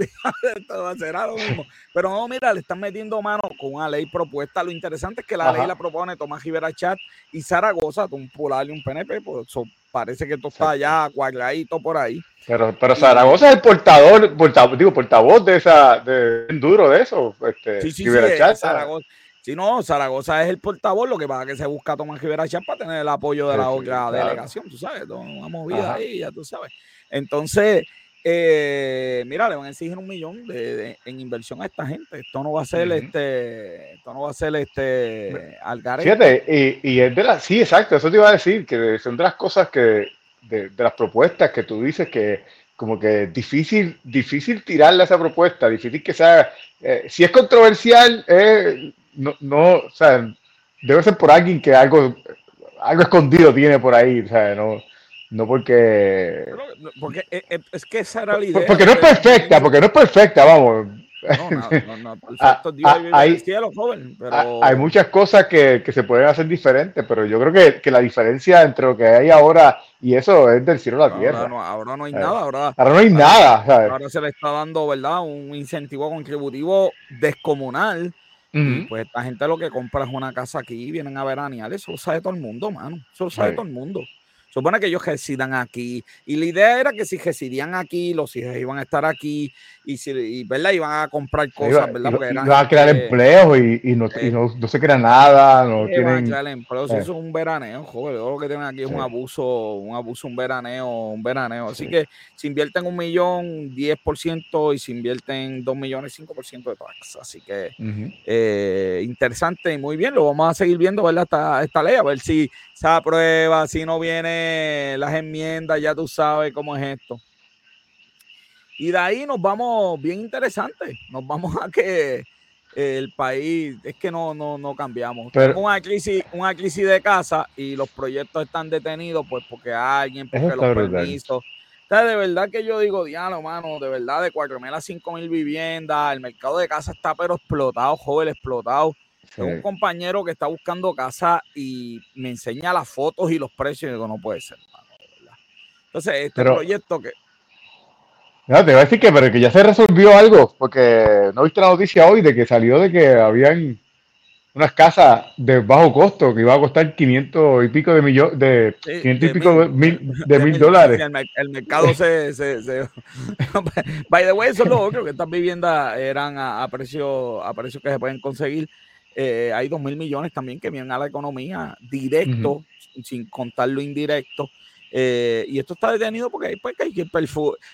será lo mismo. Pero no, mira, le están metiendo mano con una ley propuesta. Lo interesante es que la ley la propone Tomás Rivera Chat y Zaragoza, un y un PNP, pues parece que todo está ya cuadradito por ahí. Pero, pero Zaragoza es el portador, portavoz, digo, portavoz de esa, de, duro de eso. Este, sí, sí, sí, Zaragoza. Si no, Zaragoza es el portavoz, lo que pasa que se busca a Tomás Rivera Chat para tener el apoyo de la otra delegación, tú sabes, una movida ahí, ya tú sabes. Entonces, eh, mira, le van a exigir un millón de, en inversión a esta gente. Esto no va a ser este, esto no va a ser este Fíjate, y, es de la, sí, exacto, eso te iba a decir, que son de las cosas que, de, las propuestas que tú dices que como que difícil, difícil tirarle a esa propuesta, difícil que sea, eh, si es controversial, eh, no, no, o sea, debe ser por alguien que algo, algo escondido tiene por ahí, o sea, no, no porque. Porque eh, eh, es que esa era la idea. Porque no es perfecta, porque no es perfecta, vamos. No, no, no, perfecto, Dios hay, cielo, joven, pero... hay muchas cosas que, que, se pueden hacer diferentes, pero yo creo que, que, la diferencia entre lo que hay ahora y eso es del cielo a la tierra. Ahora, ahora no, hay nada, ahora, ahora no hay nada. Ahora se le está dando, ¿verdad? Un incentivo contributivo descomunal. pues esta gente lo que compra es una casa aquí, vienen a veranear, eso lo sabe todo el mundo, mano. Eso lo sabe todo el mundo. Supone que ellos residan aquí. Y la idea era que si residían aquí, los hijos iban a estar aquí y, si, ¿verdad? iban a comprar cosas, ¿verdad? Porque iban a crear empleos y, y, no, y, no, no, se crea nada. No tienen, a crear empleos. Eh. Eso es un veraneo, joder. lo que tienen aquí es un abuso, un abuso, un veraneo, un veraneo. Así que si invierten un millón, 10% y si invierten dos millones, 5% de tax. Así que eh, interesante y muy bien. Lo vamos a seguir viendo, ¿verdad? Esta, esta ley, a ver si se aprueba, si no viene las enmiendas, ya tú sabes cómo es esto. Y de ahí nos vamos bien interesante. Nos vamos a que el país es que no, no, no cambiamos. Tenemos una crisis, una crisis de casa y los proyectos están detenidos pues porque alguien, porque los permisos. O de verdad que yo digo, diablo, mano, de verdad, de 4.000 a 5.000 viviendas, el mercado de casa está pero explotado, joven, explotado. Tengo un compañero que está buscando casa y me enseña las fotos y los precios y digo, no puede ser, Entonces, este proyecto que... No, te voy a decir que, pero que ya se resolvió algo, porque no viste la noticia hoy de que salió de que habían unas casas de bajo costo que iba a costar 500 y pico de millones, de 500 y pico de mil, de, mil dólares. El, mercado se, se, se, By the way, eso es lo otro, que estas viviendas eran a, a precio a precio que se pueden conseguir eh, hay dos mil millones también que vienen a la economía directo, sin contar lo indirecto. Eh, y esto está detenido porque pues, hay que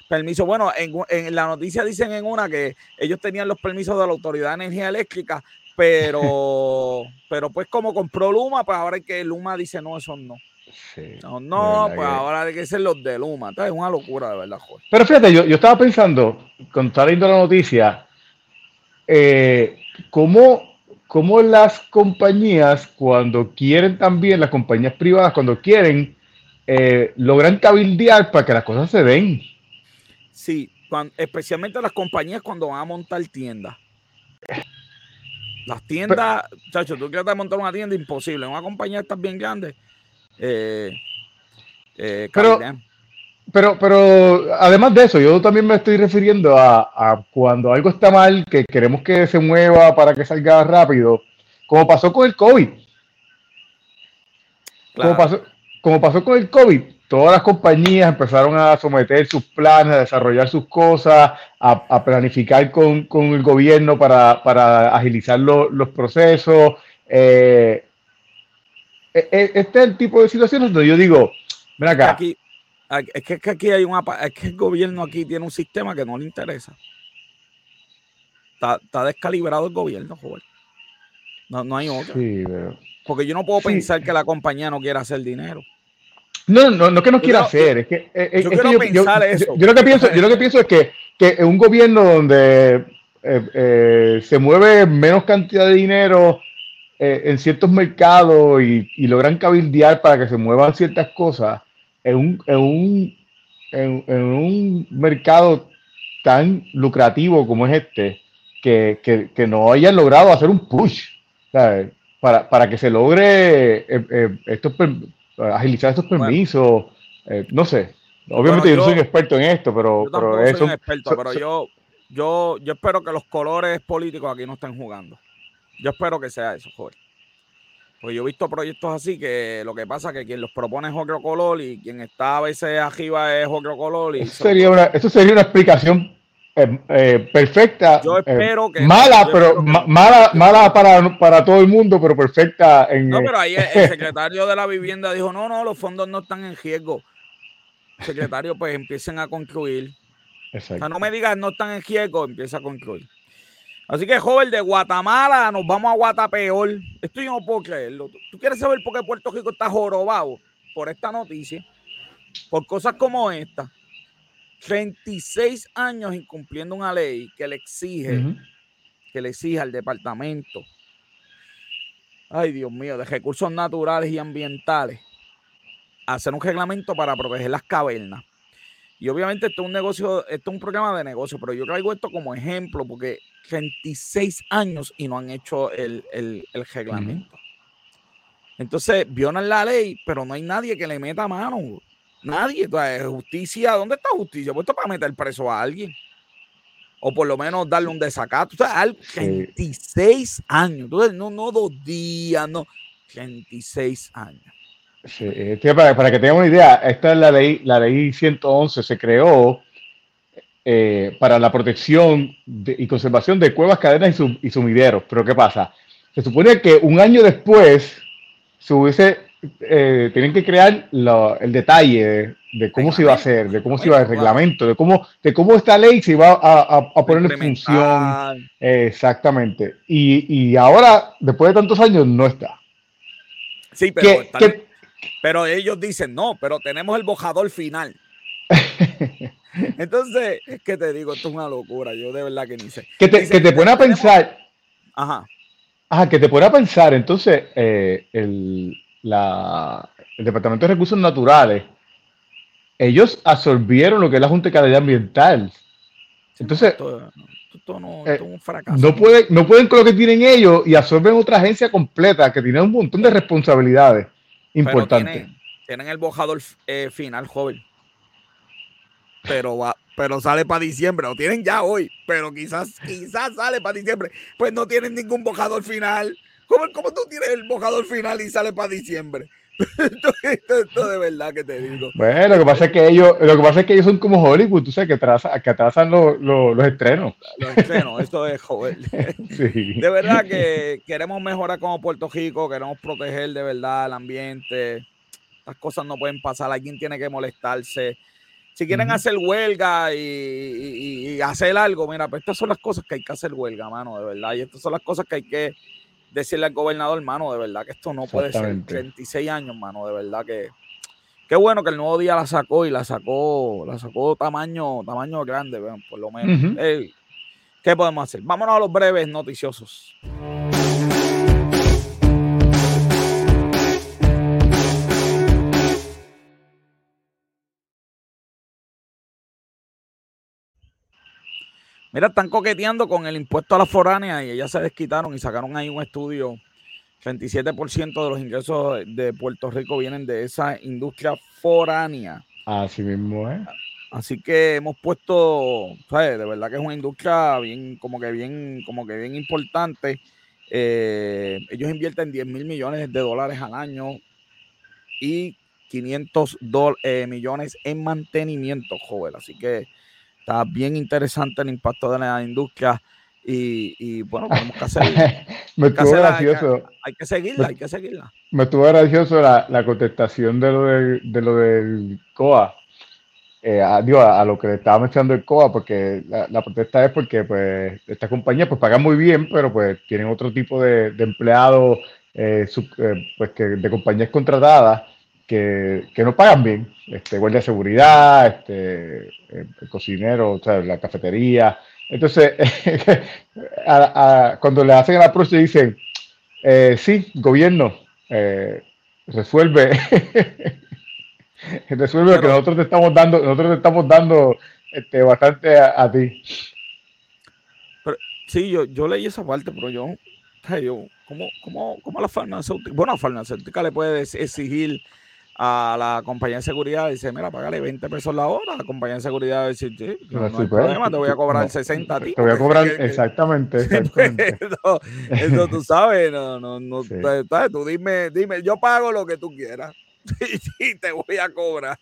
permiso. Bueno, en, la noticia dicen en una que ellos tenían los permisos de la Autoridad de Energía Eléctrica, pero, pero pues como compró Luma, pues ahora hay que Luma dice no, eso no. no, no, pues ahora hay que ser los de Luma. Es una locura, de verdad, Jorge. Pero fíjate, yo, yo estaba pensando, cuando estaba leyendo la noticia, eh, ¿cómo cómo las compañías, cuando quieren también, las compañías privadas, cuando quieren, eh, logran cabildear para que las cosas se den. Sí, especialmente las compañías cuando van a montar tiendas. Las tiendas, chacho, tú quieres montar una tienda imposible. Una compañía está bien grande. Eh, eh, pero, pero, pero además de eso, yo también me estoy refiriendo a, cuando algo está mal, que queremos que se mueva para que salga rápido, como pasó con el COVID. Como, pasó, como pasó con el COVID, todas las compañías empezaron a someter sus planes, a desarrollar sus cosas, a, planificar con, el gobierno para, agilizar los procesos. Eh, e, e, este es el tipo de situaciones donde yo digo, ven acá. Aquí, es que, aquí hay una, es que el gobierno aquí tiene un sistema que no le interesa. Está, descalibrado el gobierno, joven. No, no hay otro. Porque yo no puedo pensar que la compañía no quiera hacer dinero. No, no, no que no quiera hacer, es que, eh, yo, quiero pensar eso. Yo, lo que pienso, yo lo que pienso es que, que en un gobierno donde eh, eh, se mueve menos cantidad de dinero en ciertos mercados y, y, logran cabildear para que se muevan ciertas cosas, en un, en un, en, un mercado tan lucrativo como es este, que, que, que no hayan logrado hacer un push Para, para que se logre estos agilizar estos permisos, eh, no sé. Obviamente yo, no soy un experto en esto, pero, pero eso, soy un experto, pero yo, yo, yo espero que los colores políticos aquí no estén jugando. Yo espero que sea eso, joder. Porque yo he visto proyectos así que lo que pasa es que quien los propone es otro color y quien está a veces arriba es otro color. Y eso, sería una, eso sería una explicación eh, eh, perfecta. Yo eh, espero que. Mala, pero mala, mala para, para todo el mundo, pero perfecta en. No, pero ahí el secretario de la vivienda dijo: no, no, los fondos no están en riesgo. Secretario, pues empiecen a construir. O sea, no me digas no están en riesgo, empieza a construir. Así que, joven, de Guatemala nos vamos a Guatapeor. Esto yo no puedo creerlo. ¿Tú quieres saber por qué Puerto Rico está jorobado? Por esta noticia. Por cosas como esta. 36 años incumpliendo una ley que le exige, que le exige al departamento, ay Dios mío, de recursos naturales y ambientales, hacer un reglamento para proteger las cavernas. Y obviamente esto es un negocio, esto es un programa de negocio, pero yo traigo esto como ejemplo porque 36 años y no han hecho el, reglamento. Entonces, violan la ley, pero no hay nadie que le meta mano. Nadie. Justicia, ¿dónde está justicia? Puesto para meter preso a alguien. O por lo menos darle un desacato. O sea, 26 años. Entonces, no, no dos días, no. 26 años. Sí, para, que tengan una idea, esta es la ley, la ley 111 se creó eh, para la protección y conservación de cuevas, cadenas y, y, sumideros. Pero ¿qué pasa? Se supone que un año después se hubiese eh, tienen que crear el detalle de, cómo se iba a hacer, de cómo se iba el reglamento, de cómo, de cómo esta ley se iba a, poner en función. exactamente. Y, ahora, después de tantos años, no está. Sí, pero, pero ellos dicen, no, pero tenemos el bojador final. Entonces, es que te digo, esto es una locura. Yo de verdad que ni sé. Que te, que te pone a pensar. Ajá. Ajá, que te pone a pensar. Entonces, eh, el, el Departamento de Recursos Naturales, ellos absorbieron lo que es la Junta de Calidad Ambiental. Entonces, no, eh, un fracaso. No, pueden, no pueden con lo que tienen ellos y absorben otra agencia completa que tiene un montón de responsabilidades importantes. Tienen, el bojador eh, final, joven. Pero va, pero sale para diciembre, lo tienen ya hoy, pero quizás, quizás sale para diciembre. Pues no tienen ningún bojador final. ¿Cómo, ¿Cómo, tú tienes el mojador final y sale para diciembre? esto, de verdad que te digo. Bueno, lo que pasa es que ellos, lo que pasa es que ellos son como Hollywood, tú sabes que atrasan, que atrasan los, los, estrenos. Los estrenos, esto es joven. Sí. De verdad que queremos mejorar como Puerto Rico, queremos proteger de verdad el ambiente. Las cosas no pueden pasar, alguien tiene que molestarse. Si quieren hacer huelga y, y, hacer algo, mira, pues estas son las cosas que hay que hacer huelga, mano, de verdad. Y estas son las cosas que hay que decirle al gobernador, hermano, de verdad que esto no puede ser 36 años, mano, de verdad que qué bueno que el nuevo día la sacó y la sacó, la sacó tamaño, tamaño grande, por lo menos. ¿Qué podemos hacer? Vámonos a los breves noticiosos. Mira, están coqueteando con el impuesto a la foránea y ellas se desquitaron y sacaron ahí un estudio. 27% de los ingresos de Puerto Rico vienen de esa industria foránea. Así mismo, ¿eh? Así que hemos puesto, ¿sabes? De verdad que es una industria bien, como que bien, como que bien importante. Eh, ellos invierten 10 mil millones de dólares al año y 500 eh, millones en mantenimiento, joven. Así que está bien interesante el impacto de la industria. Y, bueno, tenemos que hacer. me estuvo gracioso. Hay, que seguirla, hay que seguirla. Me estuvo gracioso la, la contestación de lo, de, de lo del COA eh, a, a, lo que le estaba mencionando el COA, porque la, protesta es porque pues, estas compañías pues, pagan muy bien, pero pues tienen otro tipo de, de empleados eh, eh, pues, que, de compañías contratadas que, que, no pagan bien. Este, guardia de seguridad, este, el cocinero, o sea, la cafetería. Entonces, cuando le hacen el approach, dicen, sí, gobierno, resuelve Resuelve que nosotros te estamos dando, nosotros te estamos dando este, bastante a, ti. sí, yo, yo leí esa parte, pero yo, yo ¿cómo, cómo, cómo la farmacéutica, bueno, la farmacéutica le puede exigir a la compañía de seguridad, dice, mira, págale 20 pesos la hora, la compañía de seguridad decir, sí, no, hay pues, problema, te voy a cobrar 60 a ti. Te voy a cobrar, exactamente, exactamente. eso, tú sabes, no, no, no, tú dime, dime, yo pago lo que tú quieras. y te voy a cobrar.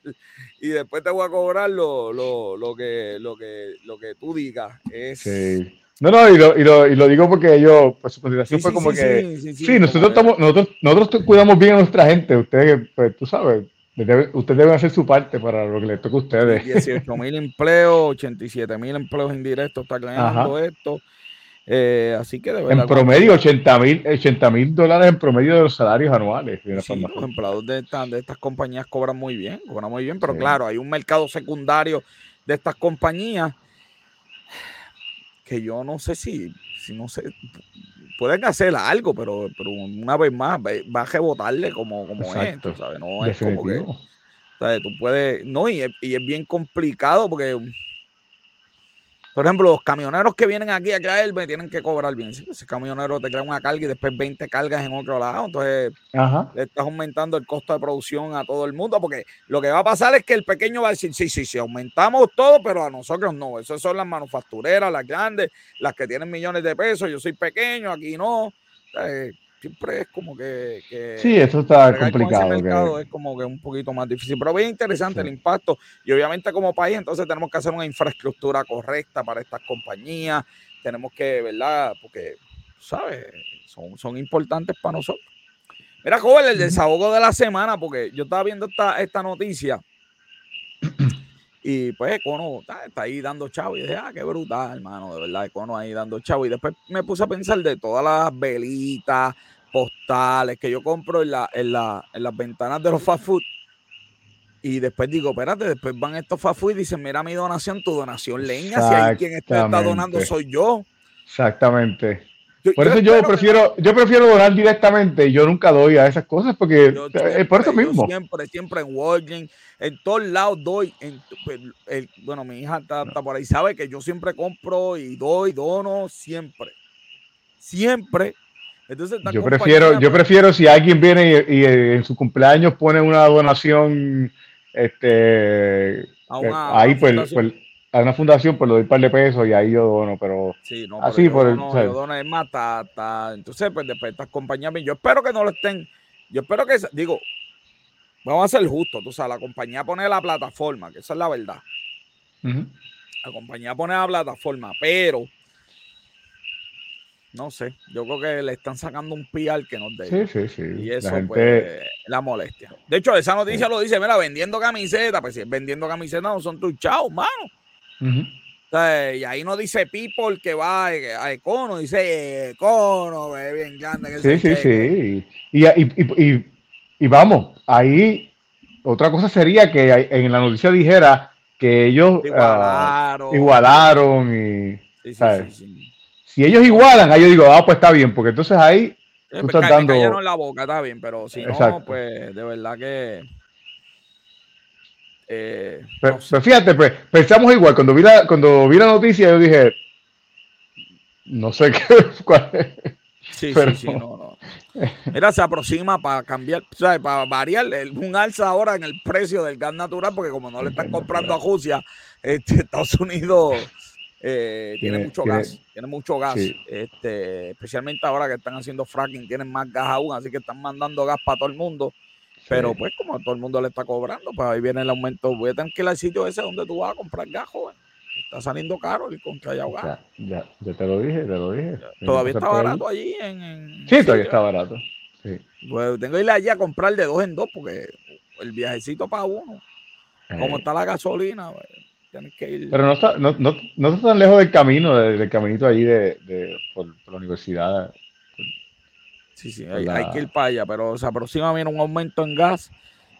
Y después te voy a cobrar lo, lo, lo, que, lo, que, lo que tú digas. Es... No, no, y lo, y, lo, y lo, digo porque yo, pues su consideración fue como que, sí, nosotros, estamos, nosotros, nosotros cuidamos bien a nuestra gente, ustedes, pues tú sabes, ustedes deben hacer su parte para lo que les toca a ustedes. 18 mil empleos, 87 mil empleos indirectos está creando esto. Eh, así que de verdad, En promedio, 80 mil dólares en promedio de los salarios anuales. los empleados de, de, estas compañías cobran muy bien, cobran muy bien, pero claro, hay un mercado secundario de estas compañías que yo no sé si, si no sé, pueden hacer algo, pero, pero una vez más va a rebotarle como, como esto, ¿sabes? No es como que, ¿sabes? Tú puedes, no, y y es bien complicado porque por ejemplo, los camioneros que vienen aquí a traer me tienen que cobrar bien. Si ese camionero te crea una carga y después 20 cargas en otro lado, entonces le estás aumentando el costo de producción a todo el mundo, porque lo que va a pasar es que el pequeño va a decir, sí, sí, sí, aumentamos todo, pero a nosotros no. Esas son las manufactureras, las grandes, las que tienen millones de pesos. Yo soy pequeño, aquí no siempre es como que, sí, eso está complicado. Es como que un poquito más difícil, pero bien interesante el impacto y obviamente como país entonces tenemos que hacer una infraestructura correcta para estas compañías, tenemos que, ¿verdad? Porque, ¿sabes? Son, son importantes para nosotros. Mira, joven, el desahogo de la semana, porque yo estaba viendo esta, esta noticia y pues Econo está, está, ahí dando chavo. Y dije, ah, qué brutal, hermano, de verdad, Econo ahí dando chavo. Y después me puse a pensar de todas las velitas, postales que yo compro en, la, en, la, en las ventanas de los fast food. Y después digo, espérate, después van estos fast food y dicen, mira mi donación, tu donación leña, si hay quien está donando soy yo. Exactamente. Por eso yo prefiero, yo prefiero donar directamente. Yo nunca doy a esas cosas porque es por eso mismo. Siempre, siempre en Walgreens, en todos lados doy. En, pues, bueno, mi hija está, por ahí, sabe que yo siempre compro y doy, dono, siempre. Siempre. Entonces, yo prefiero, yo prefiero si alguien viene y, en su cumpleaños pone una donación, este, ahí pues, pues a una fundación, pues lo doy un par de pesos y ahí yo dono, pero sí, no, así por el, yo dono es matata. Entonces, pues después estas compañías, yo espero que no lo estén, yo espero que, digo, vamos a ser justos, tú sabes, la compañía pone la plataforma, que esa es la verdad. La compañía pone la plataforma, pero no sé, yo creo que le están sacando un pial que nos debe. Sí, sí, sí. Y eso, la pues, la molestia. De hecho, esa noticia lo dice, mira, vendiendo camisetas, pues si vendiendo camisetas no son tus chavos, mano y ahí no dice people que va a Econo, dice Econo, bien grande. sí, sí, sí. Y, y, y, vamos, ahí otra cosa sería que en la noticia dijera que ellos ah, igualaron, y. Si ellos igualan, ahí yo digo, ah, pues está bien, porque entonces ahí. Tú pues, estás dando... la boca, está bien, pero si no, pues de verdad que eh, pero, fíjate, pues, pensamos igual. Cuando vi, la, cuando vi la noticia, yo dije, no sé qué. Cuál Sí, sí, sí, no, no. Mira, se aproxima para cambiar, ¿sabes? para variar un alza ahora en el precio del gas natural, porque como no le están comprando a Rusia, este, Estados Unidos eh, tiene, mucho gas, tiene mucho gas, este, especialmente ahora que están haciendo fracking, tienen más gas aún, así que están mandando gas para todo el mundo. Pero pues como todo el mundo le está cobrando, pues ahí viene el aumento. Voy a tener que ir al sitio ese donde tú vas a comprar gas, joven. Está saliendo caro el contra Ya, ya, ya te lo dije, te lo dije. Todavía está barato allí en, Sí, todavía está barato. Sí. Pues tengo que ir allí a comprar de dos en dos porque el viajecito para uno. Como eh. está la gasolina, pues, tienes que ir. Pero no está, no, no, no está tan lejos del camino, del, caminito allí de, de por, la universidad. Sí, sí, hay, hay, que ir para allá, pero se aproxima bien un aumento en gas.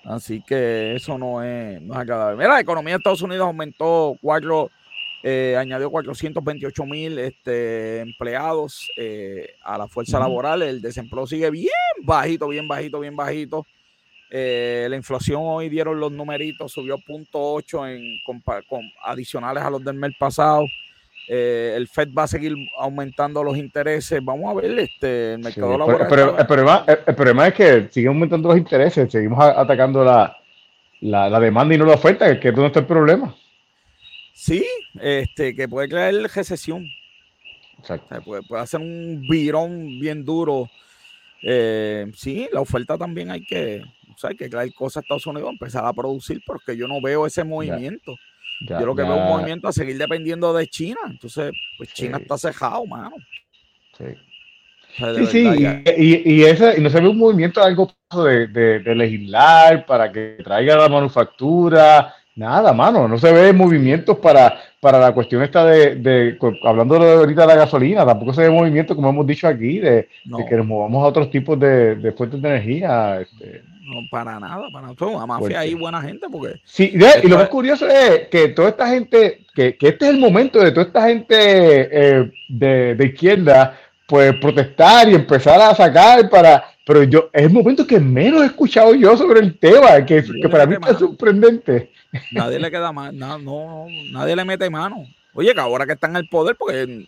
Así que eso no es, no es agradable. Mira, la economía de Estados Unidos aumentó cuatro eh, añadió 428 mil este, empleados eh, a la fuerza laboral. El desempleo sigue bien bajito, bien bajito, bien bajito. Eh, la inflación hoy dieron los numeritos, subió 0.8 en con, adicionales a los del mes pasado. El Fed va a seguir aumentando los intereses. Vamos a ver este, el mercado laboral. Pero, el, problema, el, problema, es que siguen aumentando los intereses, seguimos atacando la, la, demanda y no la oferta, que es donde está el problema. Sí, este, que puede crear recesión. Exacto. puede, puede, hacer un virón bien duro. Eh, sí, la oferta también hay que, o sea, hay que traer cosas a Estados Unidos, empezar a producir, porque yo no veo ese movimiento. Yo lo que veo es un movimiento a seguir dependiendo de China. Entonces, pues China está cejado, mano. Sí. sí, sí, y, y, ese, y no se ve un movimiento algo de, de, de legislar para que traiga la manufactura, Nada, mano, no se ve movimientos para, para la cuestión esta de, de hablando ahorita de la gasolina, tampoco se ve movimiento, como hemos dicho aquí, de, que nos movamos a otros tipos de, fuentes de energía. Este. No, para nada, para nada. Una mafia ahí, buena gente, porque... Sí, y lo más curioso es que toda esta gente, que, que este es el momento de toda esta gente eh, de, de izquierda, pues protestar y empezar a sacar para pero yo es el momento que menos he escuchado yo sobre el tema, que, que para mí es sorprendente. Nadie le queda más, no, no, nadie le mete mano. Oye, que ahora que está en el poder, porque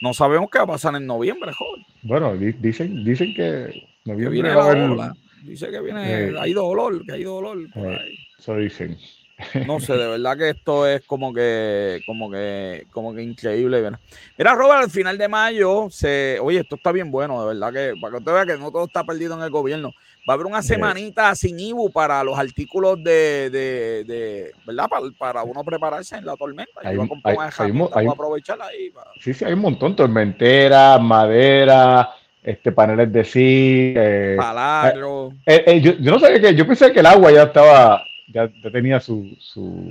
no sabemos qué va a pasar en noviembre, joven. Bueno, dicen, dicen que noviembre viene la Dice que viene, eh, hay dolor, que hay dolor. Eh, eso dicen. No sé, de verdad que esto es como que, como que, como que increíble. Mira, Robert, al final de mayo, se, oye, esto está bien bueno, de verdad que, para que usted vea que no todo está perdido en el gobierno. Va a haber una semanita sin IBU para los artículos de, de, de ¿verdad? Para, uno prepararse en la tormenta. Hay, hay, aprovechar ahí. Sí, sí, hay un montón, tormentera, madera, este paneles de sí. Eh, eh, eh, yo, yo, no sabía que, yo pensé que el agua ya estaba ya, tenía su... su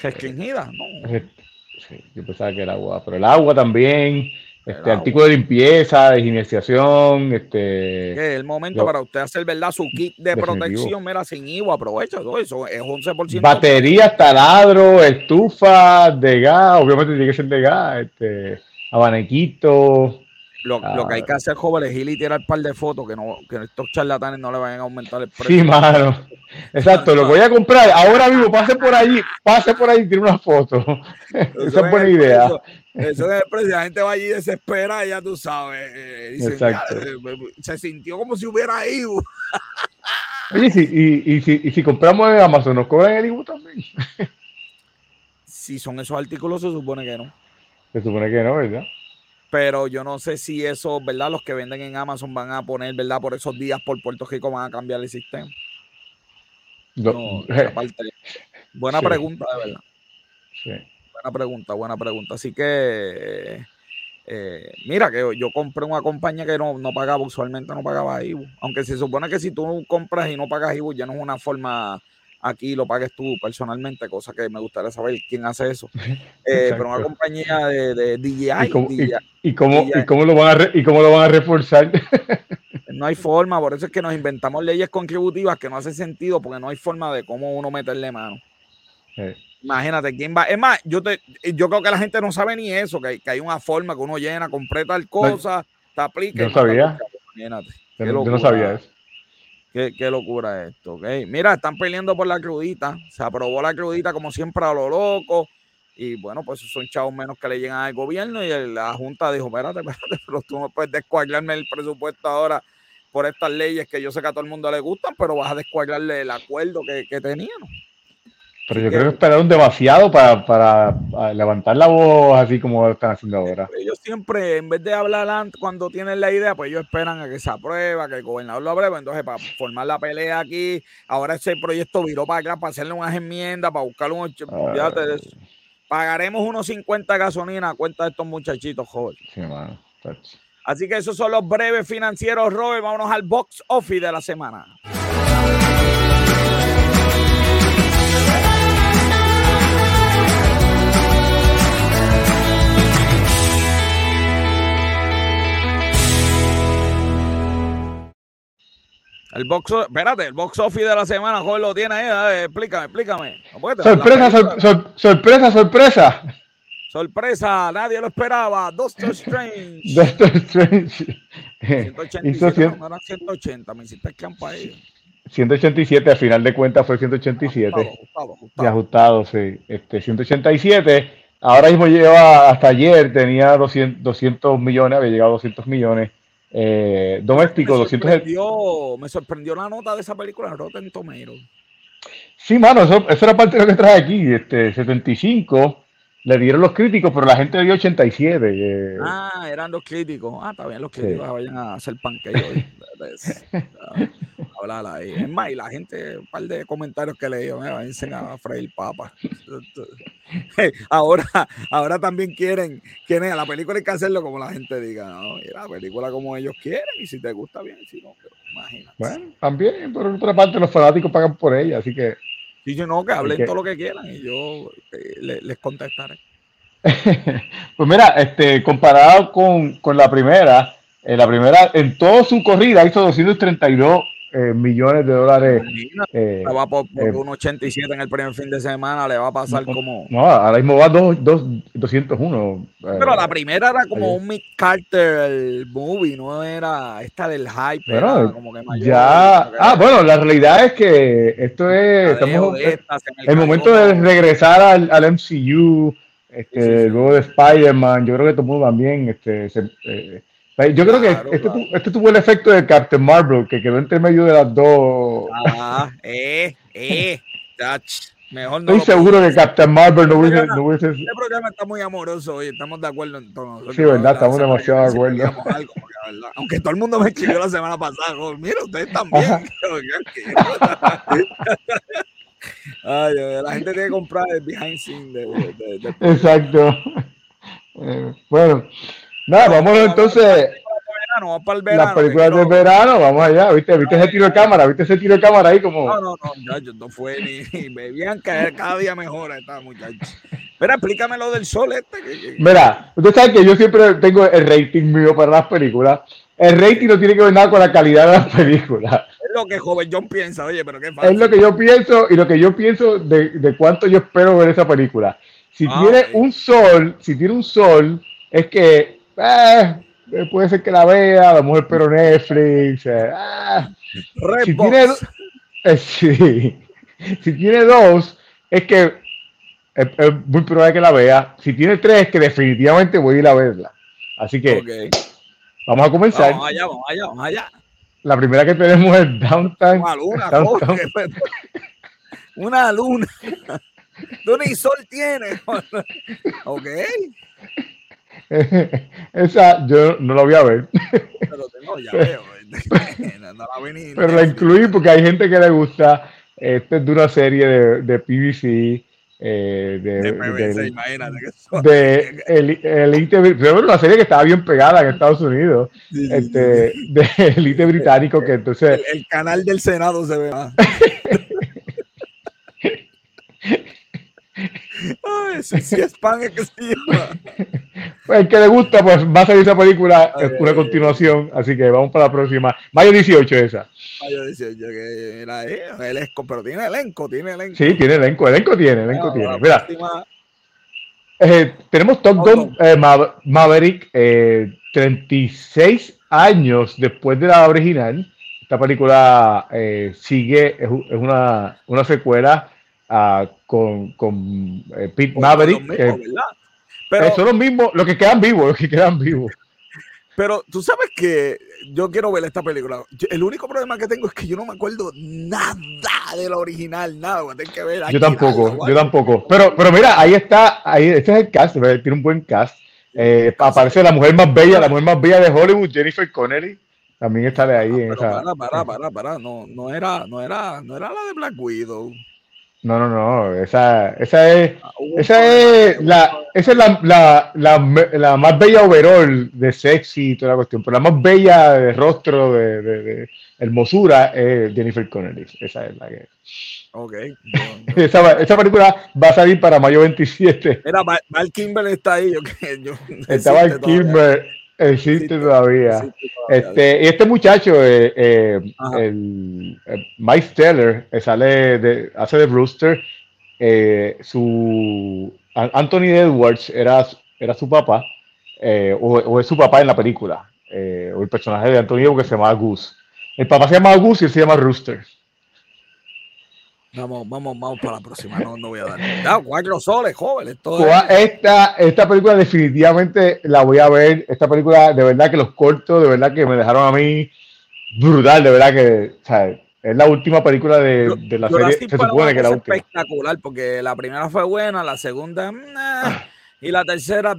Restringida, ¿no? Sí, yo pensaba que era agua, pero el agua también, este artículo de limpieza, de este... Es el momento para usted hacer, ¿verdad? Su kit de protección, mira, sin IVA, aprovecha todo eso, es 11%. Batería, taladro, estufa de gas, obviamente tiene que ser de gas, este, abaniquito, lo, lo, que hay que hacer, joven, es ir y tirar un par de fotos que, no, que estos charlatanes no le vayan a aumentar el precio. Sí, mano. Exacto, lo voy a comprar. Ahora mismo, pase por allí, pase por ahí y tire una foto. Esa es buena idea. Eso, es el precio. La gente va allí desesperada, ya tú sabes. Eh, Exacto. Eh, se sintió como si hubiera ido. Oye, y, y, si, y si compramos en Amazon, ¿nos cobran el IBU también? si son esos artículos, se supone que no. Se supone que no, ¿verdad? Pero yo no sé si eso, ¿verdad? Los que venden en Amazon van a poner, ¿verdad? Por esos días por Puerto Rico van a cambiar el sistema. No, buena pregunta, de verdad. Sí. Buena pregunta, buena pregunta. Así que, eh, mira, que yo compré una compañía que no, no pagaba, usualmente no pagaba IBU. Aunque se supone que si tú compras y no pagas IBU, ya no es una forma aquí lo pagues tú personalmente, cosa que me gustaría saber quién hace eso. Eh, pero una compañía de, de DJI. ¿Y cómo, y, cómo, lo van a ¿Y cómo lo van a reforzar? no hay forma, por eso es que nos inventamos leyes contributivas que no hacen sentido, porque no hay forma de cómo uno meterle mano. Imagínate quién va. Es más, yo, te, yo creo que la gente no sabe ni eso, que hay, que hay una forma que uno llena, completa tal cosa, te aplica. Yo no sabía. Imagínate. yo no sabía eso. Qué, locura esto, ¿ok? Mira, están peleando por la crudita. Se aprobó la crudita como siempre a lo loco. Y bueno, pues son chavos menos que le llegan al gobierno y la Junta dijo, espérate, espérate, pero tú no puedes descuadrarme el presupuesto ahora por estas leyes que yo sé que a todo el mundo le gustan, pero vas a descuadrarle el acuerdo que, que tenían. Pero yo creo que esperaron demasiado para, para, levantar la voz así como están haciendo ahora. Ellos siempre, en vez de hablar cuando tienen la idea, pues ellos esperan a que se aprueba, que el gobernador lo apruebe. Entonces, para formar la pelea aquí, ahora ese proyecto viró para acá para hacerle unas enmiendas, para buscar un... Pagaremos unos 50 gasolina a cuenta de estos muchachitos jóvenes. Sí, Así que esos son los breves financieros, Robert. Vámonos al box office de la semana. El box, espérate, el box office de la semana, joven, lo tiene ahí. explícame, explícame. sorpresa, sorpresa, sorpresa. Sorpresa, nadie lo esperaba. Doctor Strange. Doctor Strange. 180, no, eran 180, me hiciste campo ahí. 187, al final de cuentas fue 187. Ajustado, ajustado, ajustado. sí. Este, 187. Ahora mismo lleva, hasta ayer tenía 200, 200 millones, había llegado a 200 millones. Eh, doméstico, me sorprendió, Me sorprendió la nota de esa película en Rotten Tomatoes. Sí, mano, eso, eso, era parte de lo que trae aquí. Este, 75 le dieron los críticos, pero la gente dio 87. Eh. Ah, eran los críticos. Ah, está bien, los críticos vayan a hacer panqueque Hablar ahí. Es más, y la gente, un par de comentarios que le dio, me van a freír papa. ahora, ahora también quieren, quieren, la película hay que hacerlo como la gente diga, ¿no? Y la película como ellos quieren, y si te gusta bien, si no, pero imagínate. Bueno, también, por otra parte, los fanáticos pagan por ella, así que y yo no, que hablen todo lo que quieran y yo eh, les, contestaré. pues mira, este, comparado con, con la primera, en la primera, en toda su corrida hizo 232 eh, millones de dólares. Eh, va por, por eh, un 87 en el primer fin de semana, le va a pasar como. No, ahora mismo va 201. Pero la primera era como un Mick Carter el movie, no era esta del hype. Pero como que ya. ah, bueno, la realidad es que esto es. Estamos, el, momento de regresar al, al MCU, este, luego de Spider-Man, yo creo que todo el mundo también este, se, yo creo que este, este, tuvo el efecto de Captain Marvel, que quedó entre medio de las dos. Ah, eh, eh, Mejor no Estoy seguro que Captain Marvel no hubiese, no hubiese. Este programa está muy amoroso y estamos de acuerdo en todo. Sí, verdad, estamos demasiado de acuerdo. Aunque todo el mundo me escribió la semana pasada, mira, ustedes también. Ay, la gente tiene que comprar el behind scene de, de, Exacto. Eh, bueno, Nada, vamos entonces. Vamos para el verano. Las películas del verano, vamos allá. ¿Viste, ¿Viste ese tiro de cámara? ¿Viste ese tiro de cámara ahí como.? No, no, no, yo no fue ni. Me veían caer cada día mejor esta muchacha. Mira, explícame lo del sol este. Mira, usted sabe que yo siempre tengo el rating mío para las películas. El rating no tiene que ver nada con la calidad de las películas. Es lo que joven John piensa, oye, pero qué fácil. Es lo que yo pienso y lo que yo pienso de, de cuánto yo espero ver esa película. Si ah, tiene un sol, si tiene un sol, es que eh, puede ser que la vea, a lo mejor pero Netflix. Eh, ah. si, tiene, eh, si tiene dos, es que es, muy probable que la vea. Si tiene tres, que definitivamente voy a ir a verla. Así que vamos a comenzar. Vamos allá, vamos allá, vamos allá. La primera que tenemos es Downtown. Una luna, Una luna. ¿Dónde sol tiene? ok. Esa yo no la voy a ver. Pero tengo, ya veo. Pero la incluí porque hay gente que le gusta. Esta es de una serie de, de PVC. Eh, de, de, PVC, imagínate que de Elite, una serie que estaba bien pegada en Estados Unidos, este, de Elite británico, que entonces... El, el canal del Senado se ve más. Ay, si, es pan, es que sí. Pues el que le gusta, pues va a salir esa película, es una continuación, así que vamos para la próxima. Mayo 18 esa. Mayo 18, que era el esco, pero tiene elenco, tiene elenco. Sí, tiene elenco, elenco tiene, elenco ah, tiene. Mira, eh, tenemos Top Gun eh, Maverick, 36 eh, años después de la original. Esta película sigue, es, una, una secuela con, con eh, Pete Maverick. Pero, son los mismos, los que quedan vivos, los que quedan vivos. Pero tú sabes que yo quiero ver esta película. el único problema que tengo es que yo no me acuerdo nada de la original, nada. que ver yo tampoco, yo tampoco. Pero, pero mira, ahí está, ahí, este es el cast, tiene un buen cast. Eh, aparece la mujer más bella, la mujer más bella de Hollywood, Jennifer Connelly. También está de ahí ah, en esa. Para, para, para, para. No, no era, no era, no era la de Black Widow. No, no, no. Esa, esa es, ah, esa es la, esa es la, la, la, la, más bella overall de sexy y toda la cuestión. Pero la más bella de rostro, de, de, de hermosura, es Jennifer Connelly. Esa es la que. Ok. esa, esa, película va a salir para mayo 27. Mira, Val Kimber está ahí. Yo, yo, está Val Kimber. Existe todavía. Este, y este muchacho, eh, eh, el, Mike Steller, eh, sale de, hace de Brewster. su Anthony Edwards era, era su papá, o, es su papá en la película, o el personaje de Anthony Edwards que se llama Goose. El papá se llama Goose y él se llama Rooster. Vamos, vamos, vamos para la próxima. No, no voy a dar. Ya, cuatro soles, jóvenes. esta, esta película definitivamente la voy a ver. Esta película, de verdad que los cortos, de verdad que me dejaron a mí brutal, de verdad que, Es la última película de, de la serie. Se supone que la última. espectacular, porque la primera fue buena, la segunda, y la tercera,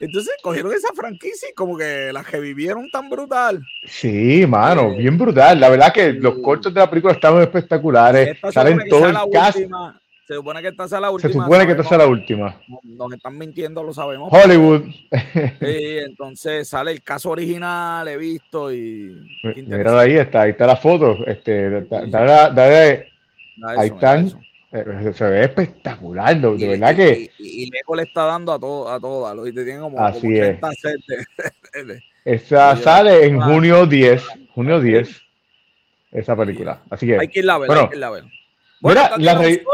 entonces cogieron esa franquicia y como que la revivieron tan brutal. Sí, mano, eh, bien brutal. La verdad que los cortos de la película estaban espectaculares. Salen todo el cast. Se supone que esta sea la última. Se supone que esta sea la última. Nos están mintiendo, lo sabemos. Hollywood. Sí, entonces sale el caso original, he visto y. Mira ahí está, ahí está la foto. Este, dale, ahí están. Se ve espectacular, de verdad que. Y, y, le está dando a, todo, a todas, y te tienen como, Así es. Esa sale en junio 10, junio 10, esa película. Así que. Hay que irla a ver, hay que irla a ver. Bueno, mira, la re...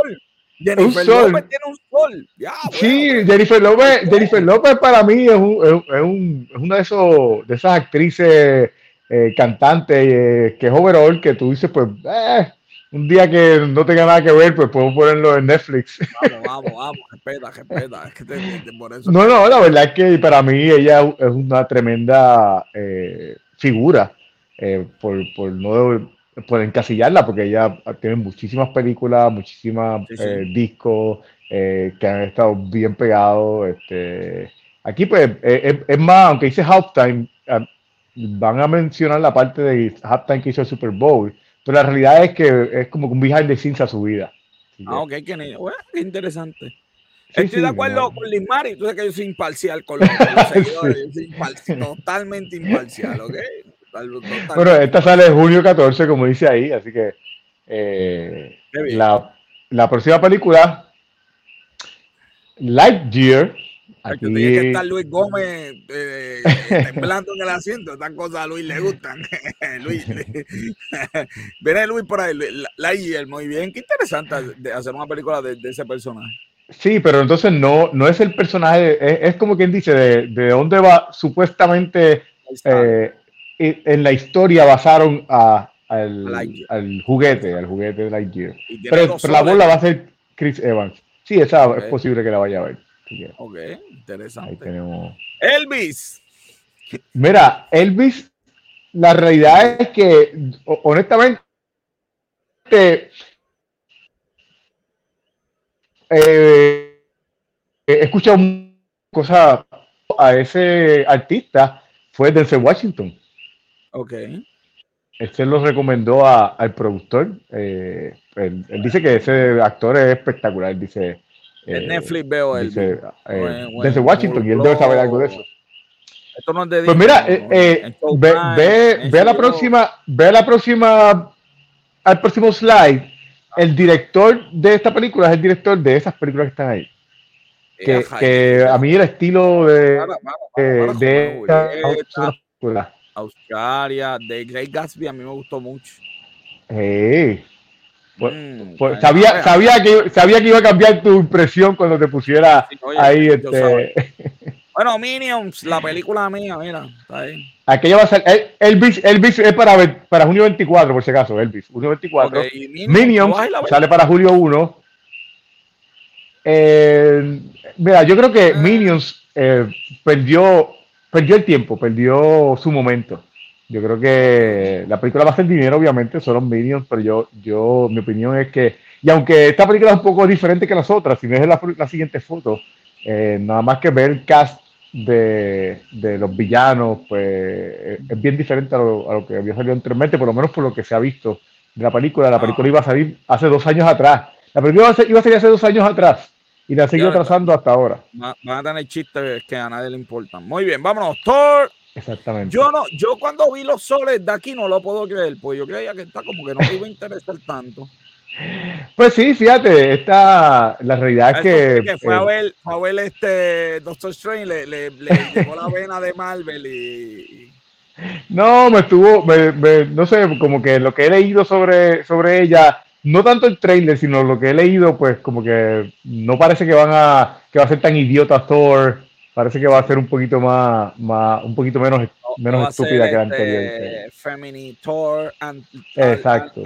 Jennifer un sol. López tiene un sol. Ya, sí, Jennifer López, Jennifer López para mí es, un, es, un, es una de, esos, de esas actrices eh, cantantes eh, que es overall, que tú dices, pues, eh, un día que no tenga nada que ver, pues puedo ponerlo en Netflix. Vamos, vamos, vamos, respeta, respeta. Es que te, por eso. No, no, la verdad es que para mí ella es una tremenda eh, figura, eh, por, por, no por encasillarla, porque ella tiene muchísimas películas, muchísimos eh, discos que han estado bien pegados. Este, aquí, pues, es, más, aunque dice halftime, van a mencionar la parte de halftime que hizo el Super Bowl pero la realidad es que es como un behind the scenes a su vida. Ah, ok, qué interesante. Estoy de acuerdo con Liz Mari, tú sabes que yo soy imparcial con los, seguidores, totalmente imparcial, ¿ok? Bueno, esta sale junio 14, como dice ahí, así que eh, la, la próxima película, Lightyear, Aquí... tiene que estar Luis Gómez eh, temblando en el asiento. Estas cosas a Luis le gustan. Luis, viene Luis por ahí. La, muy bien. Qué interesante hacer una película de, ese personaje. Sí, pero entonces no, no es el personaje, es, como quien dice, de, de, dónde va supuestamente eh, en la historia basaron a, al, juguete, al juguete de Lightyear. Pero, pero la bola va a ser Chris Evans. Sí, esa es posible que la vaya a ver. Ok, interesante. Elvis. Mira, Elvis, la realidad es que, honestamente, eh, he escuchado cosas a ese artista, fue Denzel Washington. Ok. Este lo recomendó al productor. Eh, él, dice que ese actor es espectacular. Dice, en eh, Netflix veo el. Eh, desde Washington, y él debe saber algo de eso. Esto no es de pues mira, eh, ve, ve, ve a la próxima, ve a la próxima, al próximo slide. El director de esta película es el director de esas películas que están ahí. Que, que a mí el estilo de, de Australia, de Great Gatsby, a mí me gustó mucho. Hey. Pues, mm, pues, sabía, sabía, que, sabía que iba a cambiar tu impresión cuando te pusiera ahí. Este... Bueno, Minions, la película mía, mira, está ahí. Aquella va a ser. Elvis, Elvis es para, para junio 24, por si acaso, Elvis. Junio 24. Minions, sale para julio 1. Eh, mira, yo creo que ah. Minions eh, perdió, perdió el tiempo, perdió su momento. Yo creo que la película va a ser dinero, obviamente, son los Minions, pero yo, yo, mi opinión es que, y aunque esta película es un poco diferente que las otras, si ves la, la siguiente foto, eh, nada más que ver el cast de, de los villanos, pues es bien diferente a lo, a lo, que había salido anteriormente, por lo menos por lo que se ha visto de la película. La película iba a salir hace dos años atrás. La película iba a salir hace dos años atrás y la ha seguido trazando hasta ahora. Van a tener chistes que a nadie le importan. Muy bien, vámonos. Thor. Exactamente. Yo no, yo cuando vi los soles de aquí no lo puedo creer, pues yo creía que está como que no me iba a interesar tanto. Pues sí, fíjate, esta, la realidad es que, fue, a eh, ver, fue a ver este Doctor Strange, le, le, le llegó la vena de Marvel y, no, me estuvo, no sé, como que lo que he leído sobre, sobre ella, no tanto el trailer, sino lo que he leído, pues como que no parece que van a, que va a ser tan idiota Thor, parece que va a ser un poquito más, más un poquito menos, menos estúpida que la este anterior. Femini Thor and, Exacto.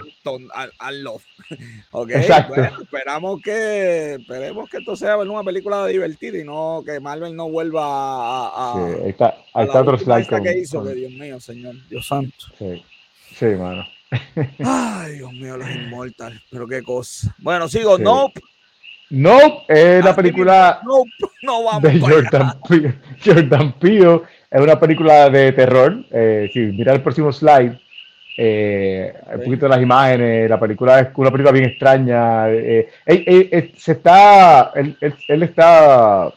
And, love. okay, Exacto. esperamos que esperemos que esto sea una película divertida y no que Marvel no vuelva a, a sí, ahí está, ahí está otro slide que hizo, que Dios mío, señor, Dios santo. Sí, sí, mano. Ay, Dios mío, los inmortales, pero qué cosa. Bueno, sigo, sí. Nope. Nope, es la película no vamos de Jordan Peele. Jordan Peele. Es una película de terror. Eh, si mira el próximo slide, eh, un poquito de las imágenes, la película es una película bien extraña. Eh, eh se está, él, él, está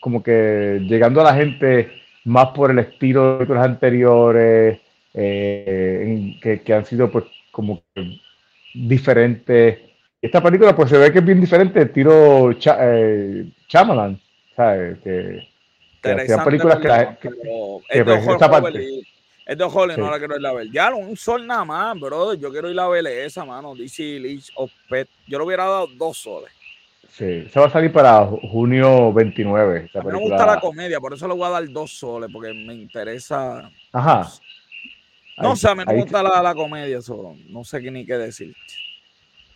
como que llegando a la gente más por el estilo de los anteriores, eh, que, que, han sido pues como diferentes. Esta película pues se ve que es bien diferente, el tiro Ch eh, Chamalan, ¿sabes? Que, que películas que, que, que esta parte. Es de Holly, no la quiero ir a ver. Ya, un sol nada más, bro. Yo quiero ir a ver esa, mano. DC Leech of Pet. Yo le hubiera dado dos soles. Sí, se va a salir para junio 29. a mí me gusta la comedia, por eso le voy a dar dos soles, porque me interesa. Ajá. No sé, a mí me gusta la, la, comedia, solo. no sé qué ni qué decir.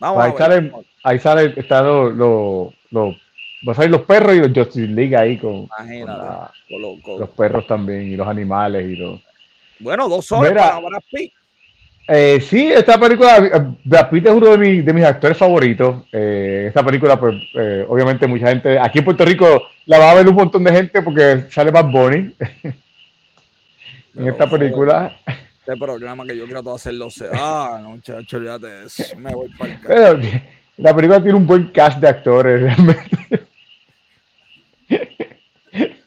Vamos ahí, a ver. Sale, ahí sale, están los, los, los, los perros y los Justice League ahí con, con, los perros también y los animales y los. Bueno, dos soles para Brad Pitt. Eh, sí, esta película, Brad Pitt es uno de, mis, de mis actores favoritos. Eh, esta película, pues, eh, obviamente mucha gente, aquí en Puerto Rico la va a ver un montón de gente porque sale Bad Bunny en esta película. Este programa que yo quiero hacerlo se ah, no, de eso. Me voy para el Pero, La película tiene un buen cast de actores, realmente.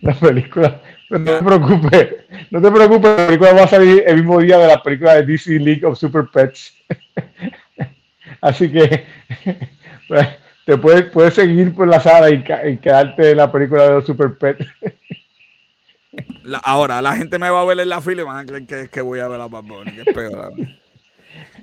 La película no te preocupes, no te preocupes, la película va a salir el mismo día de la película de DC League of Super Pets. Así que pues, te puedes, puedes seguir por la sala y, quedarte en la película de los Super Pets. Ahora, la gente me va a ver en la fila y van a creer que, que voy a ver a Bad Bunny, que es peor.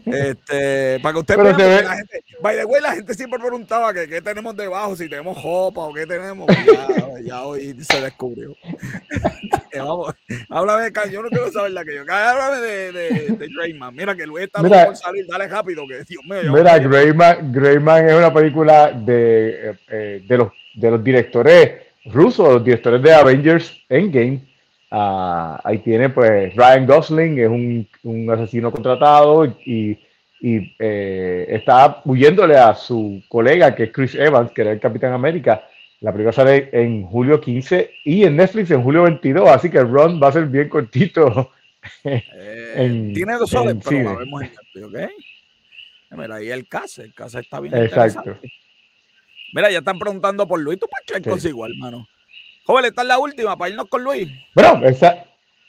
Este, para que usted vea, la gente, by the way, la gente siempre preguntaba que qué tenemos debajo, si tenemos jopa o qué tenemos. Ya, ya hoy se descubrió. Vamos, háblame de yo no quiero saber la que yo. Háblame de, de, de Greyman. Mira que Luis está mira, por salir, dale rápido, que Dios mío. Mira, Greyman, Greyman es una película de, eh, de, los, de los directores rusos, los directores de Avengers Endgame Uh, ahí tiene pues Ryan Gosling, es un, un asesino contratado y, y eh, está huyéndole a su colega que es Chris Evans, que era el Capitán América. La película sale en julio 15 y en Netflix en julio 22, así que el run va a ser bien cortito. Eh, tiene dos soles, pero la vemos en Netflix, ¿ok? Mira, ahí el caso, el caso está bien Exacto. Mira, ya están preguntando por Luis, ¿tú para qué sí. igual, hermano? Joven, esta es la última para irnos con Luis. Bueno, esa,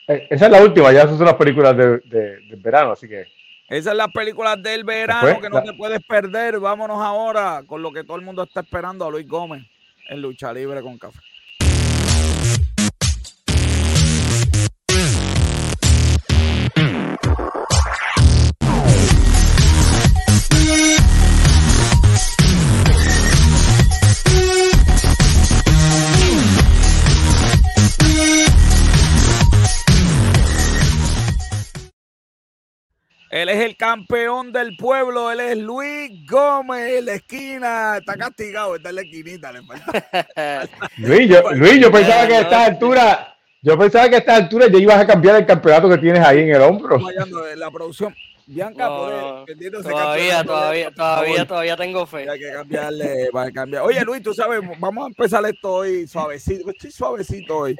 eh, esa es la última, ya esas son las películas de, de, de verano, así que. Esas son las películas del verano que no te puedes perder. Vámonos ahora con lo que todo el mundo está esperando a Luis Gómez en Lucha Libre con Café. Él es el campeón del pueblo, él es Luis Gómez, la esquina, está castigado, está en la esquinita, le falta. Luis, yo, Luis, yo pensaba que a esta altura, yo pensaba que a esta altura ya ibas a cambiar el campeonato que tienes ahí en el hombro. La producción, Bianca, todavía, todavía, todavía, todavía tengo fe. Hay que cambiarle, va a cambiar. Oye, Luis, tú sabes, vamos a empezar esto hoy suavecito. Estoy suavecito hoy.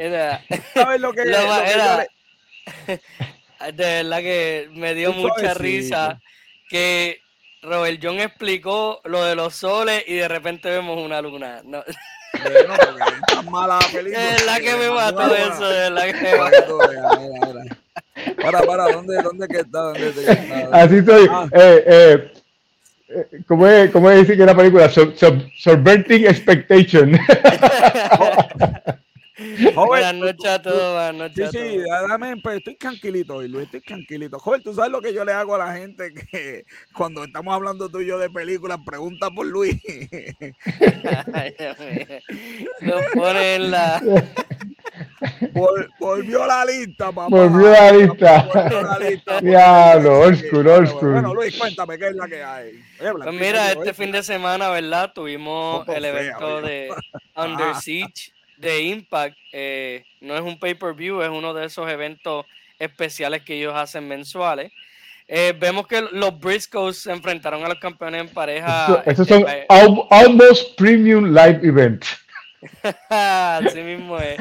¿Sabes lo que, lo, De verdad que me dio mucha risa que Robert John explicó lo de los soles y de repente vemos una luna. No. Bueno, es mala película. Es la que me mató eso, es la que me mató. Para, para, ¿dónde, dónde que está? ¿Dónde está? Así soy. Ah. Eh, eh, eh, ¿Cómo es, cómo es decir que la película? Sub, subverting expectation. buenas noches a todos, buenas noches. Sí, sí, dame, pues, estoy tranquilito hoy, Luis, estoy tranquilito. Joder, tú sabes lo que yo le hago a la gente que cuando estamos hablando tú y yo de películas, pregunta por Luis. Nos ponen la. volvió la lista, papá. Volvió la lista. Volvió la lista. Diablo, Bueno, Luis, cuéntame qué es la que hay. pues mira, este fin de semana, ¿verdad? Tuvimos el evento de Under Siege de Impact. Eh, no es un pay-per-view, es uno de esos eventos especiales que ellos hacen mensuales. Eh, vemos que los Briscoes se enfrentaron a los campeones en pareja. Estos son eh, almost premium live event. Así mismo es.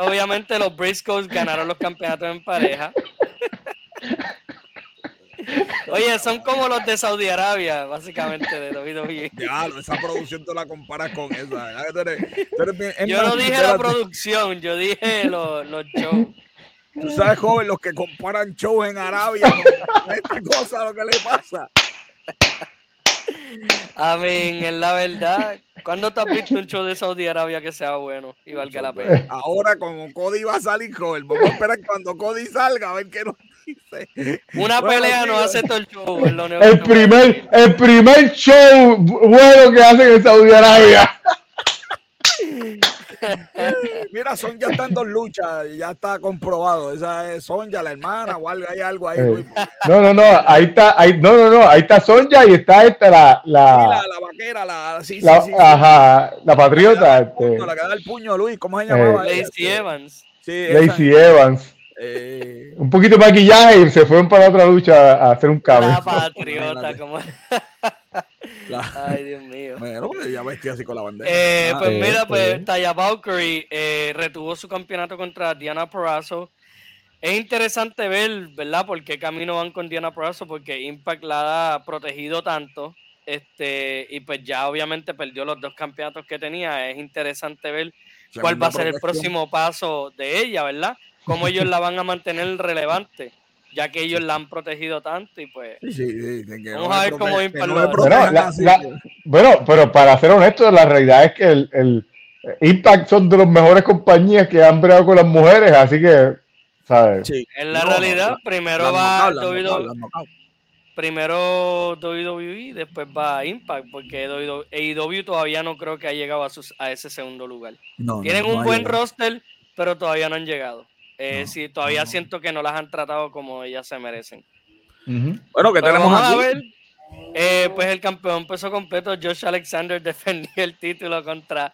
obviamente los Briscoes ganaron los campeonatos en pareja. Oye, son como los de Saudi Arabia, básicamente, de WWE. Ya, esa producción tú la comparas con esa. yo no dije la producción, yo dije los, los shows. Tú sabes, joven, los que comparan shows en Arabia, esta cosa lo que le pasa. A mí, es la verdad. ¿Cuándo te has visto un show de Saudi Arabia que sea bueno y valga la pena? Ahora, como Cody va a salir, joven, vamos a esperar cuando Cody salga a ver qué nos una pelea no hace todo el show. El primer, el primer show bueno que hacen en Saudi Arabia. Mira, Son ya está en dos luchas, ya está comprobado. Esa es Sonja, la hermana, o algo, hay algo ahí. Eh, no, no, no, ahí está, ahí, no, no, no, ahí está Sonja y está esta la, la, la, vaquera, la, sí, la, sí, ajá, la patriota. La que, da el puño, la que da el puño, Luis, ¿cómo se llamaba? Eh, Lacey Evans. Sí, Lacey Evans. Eh, un poquito de maquillaje y se fueron para otra lucha a hacer un cambio. La patriota, como. Ay, Dios mío. Bueno, pues, ya vestía así con la bandera. Eh, pues ah, mira, pues Taya Valkyrie eh, retuvo su campeonato contra Diana Porrazo. Es interesante ver, ¿verdad? Por qué camino van con Diana Porrazo, porque Impact la ha protegido tanto. Este, y pues ya obviamente perdió los dos campeonatos que tenía. Es interesante ver cuál va a ser el próximo paso de ella, ¿verdad? Cómo ellos la van a mantener relevante, ya que ellos la han protegido tanto y pues vamos a ver cómo bueno, pero para ser honesto, la realidad es que el, Impact son de las mejores compañías que han bregado con las mujeres, así que, ¿sabes? En la realidad, primero va WWE, primero WWE, después va Impact, porque AEW todavía no creo que ha llegado a, sus, a ese segundo lugar. Tienen un buen roster, pero todavía no han llegado. Eh, sí, todavía siento que no las han tratado como ellas se merecen. Bueno, que tenemos a ver. Eh, pues el campeón peso completo, Josh Alexander, defendió el título contra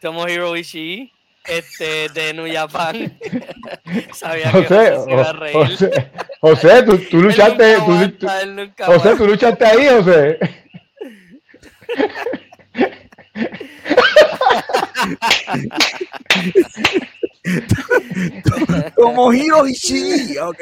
Tomohiro Ishii este, de New Japan. Sabía José, que se iba a reír. José, José tú, tú, luchaste. Tú, José, tú luchaste ahí, José. Como Hiro Ishii. Ok,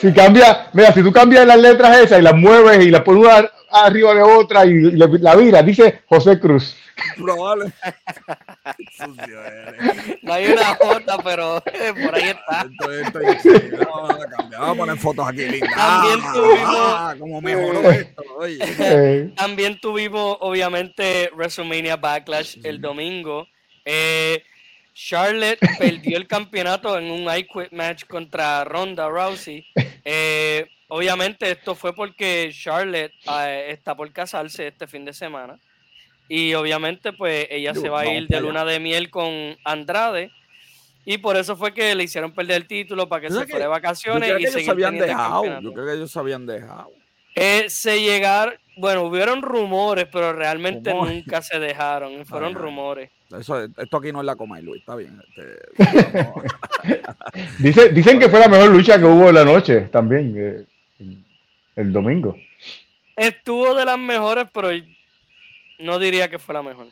Si cambia, mira, si tú cambias las letras esas y las mueves y las pones una arriba de otra y la vira, dice José Cruz. Probable. no hay una J, pero por ahí está. Vamos a poner fotos aquí lindas. También ah, tuvimos. Ah, como mejoró esto. Oye. También tuvimos, obviamente, WrestleMania Backlash el domingo. Eh, Charlotte perdió el campeonato en un I Quit match contra Ronda Rousey. Eh, obviamente esto fue porque Charlotte eh, está por casarse este fin de semana. Y obviamente pues ella se va a ir de luna de miel con Andrade. Y por eso fue que le hicieron perder el título para que se fuera de vacaciones. y ellos se habían dejado. Yo creo que ellos se habían dejado. Eh, se llegaron, bueno, hubieron rumores, pero realmente nunca se dejaron. Fueron rumores. Eso, esto aquí no es la coma y Luis, está bien. Este, dicen que fue la mejor lucha que hubo en la noche también, eh, el domingo. Estuvo de las mejores, pero no diría que fue la mejor.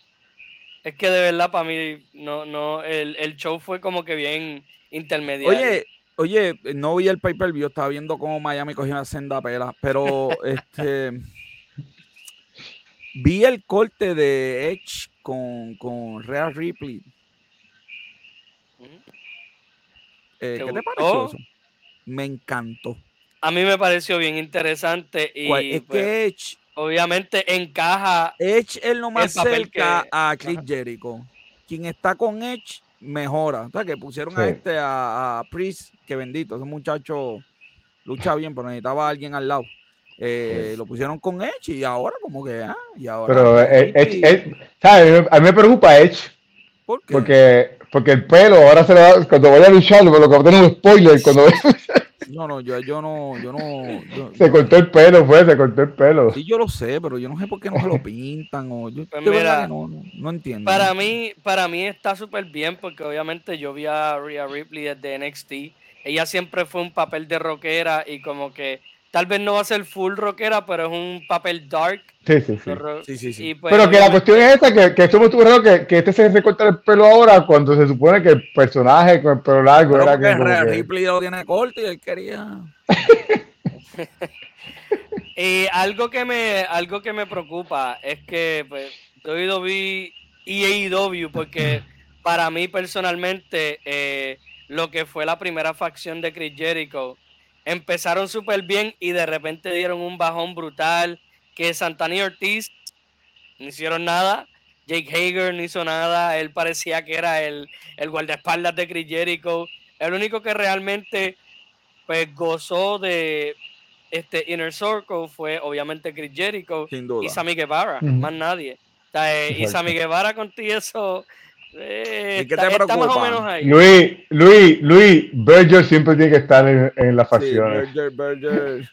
Es que de verdad para mí no, no, el, el show fue como que bien intermediario. Oye, Oye, no vi el pay-per-view, estaba viendo cómo Miami cogió una senda pela, pero este vi el corte de Edge con, con Real Ripley. Eh, ¿Qué te pareció eso? Me encantó. A mí me pareció bien interesante y es que pues, Edge obviamente encaja. Edge es lo más cerca a Chris Jericho. Quien está con Edge mejora. O sea, que pusieron a este, a, a, Priest, que bendito, ese muchacho lucha bien, pero necesitaba a alguien al lado. Eh, lo pusieron con Edge y ahora como que, ah, y ahora. Pero eh, Edge, ¿sabes? A mí me preocupa Edge. ¿Por qué? Porque, porque el pelo ahora se le va, cuando vaya a luchar, lo que va a tener un spoiler cuando No, no, yo, yo no, yo no. se cortó el pelo, fue, se cortó el pelo. Sí, yo lo sé, pero yo no sé por qué no se lo pintan o yo pues no, no, entiendo. Para mí, para mí está súper bien porque obviamente yo vi a Rhea Ripley desde NXT. Ella siempre fue un papel de rockera y como que tal vez no va a ser full rockera, pero es un papel dark. Sí, sí, sí. sí, pues, pero que la cuestión es esa, que, que estuvo raro que, que este se recorta el pelo ahora cuando se supone que el personaje con el pelo largo era que... que... Ripley lo tiene corto y él quería... y algo que me algo que me preocupa es que pues WWE y AEW porque para mí personalmente eh, lo que fue la primera facción de Chris Jericho empezaron súper bien y de repente dieron un bajón brutal. Que Santana y Ortiz no hicieron nada. Jake Hager no hizo nada. Él parecía que era el, el guardaespaldas de Chris Jericho. El único que realmente pues gozó de este Inner Circle fue obviamente Chris Jericho y Sammy Guevara, más nadie. Eh, y Sammy Guevara con eso eh, qué te preocupa? Luis, Luis, Luis, Berger siempre tiene que estar en, en las facciones. Sí, Berger,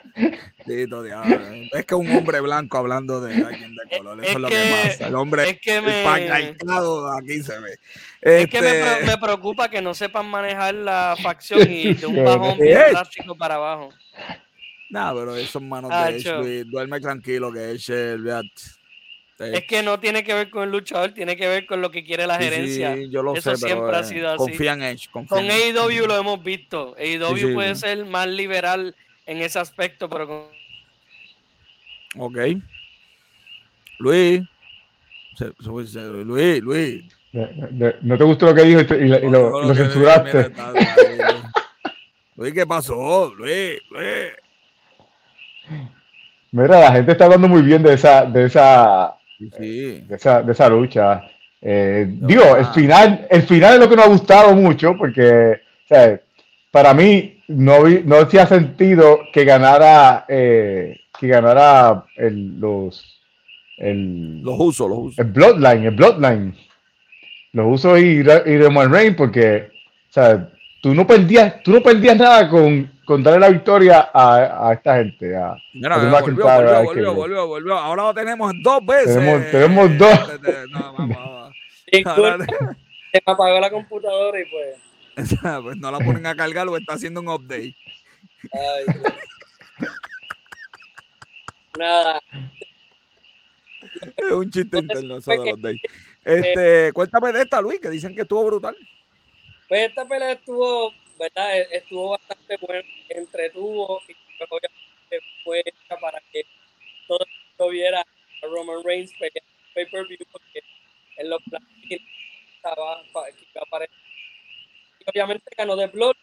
Berger. es que un hombre blanco hablando de alguien de color, eso es, lo que pasa. El hombre es que me, aquí se ve. Es que me, este me, preocupa que no sepan manejar la facción y de un bajón bien drástico para abajo. No, pero eso es manos de Luis. Duerme tranquilo que es el es que no tiene que ver con el luchador, tiene que ver con lo que quiere la gerencia. Sí, yo lo Eso sé, siempre ha sido así. Confía en Edge. con AEW lo hemos visto. AEW puede ser más liberal en ese aspecto, pero con... Ok. Luis. Luis, Luis. ¿No te gustó lo que dijo y, lo, censuraste? Luis, ¿qué pasó? Luis, Luis. Mira, la gente está hablando muy bien de esa, de esa de, esa, de esa lucha. Eh, digo, el final, el final es lo que nos ha gustado mucho porque para mí no, no hacía sentido que ganara eh, que ganara el, los el, los usos, los usos. El Bloodline, el Bloodline. Los usos y, y Roman Reigns porque o sea, tú no perdías, tú no perdías nada con con darle la victoria a, a esta gente. A, Mira, a volvió, volvió, volvió, volvió, volvió, Ahora lo tenemos dos veces. Tenemos, tenemos dos. No, vamos, Se me apagó la computadora y pues. pues no la ponen a cargar o está haciendo un update. Ay, Nada. Es un chiste interno eso de los updates. Este, cuéntame de esta, Luis, que dicen que estuvo brutal. Pues esta pelea estuvo ¿verdad? E-, estuvo bastante bueno, entretuvo y obviamente fue para que todo el mundo viera a Roman Reigns peleando pay-per-view porque en los planes estaba que iba a aparecer. Y obviamente ganó de Blood,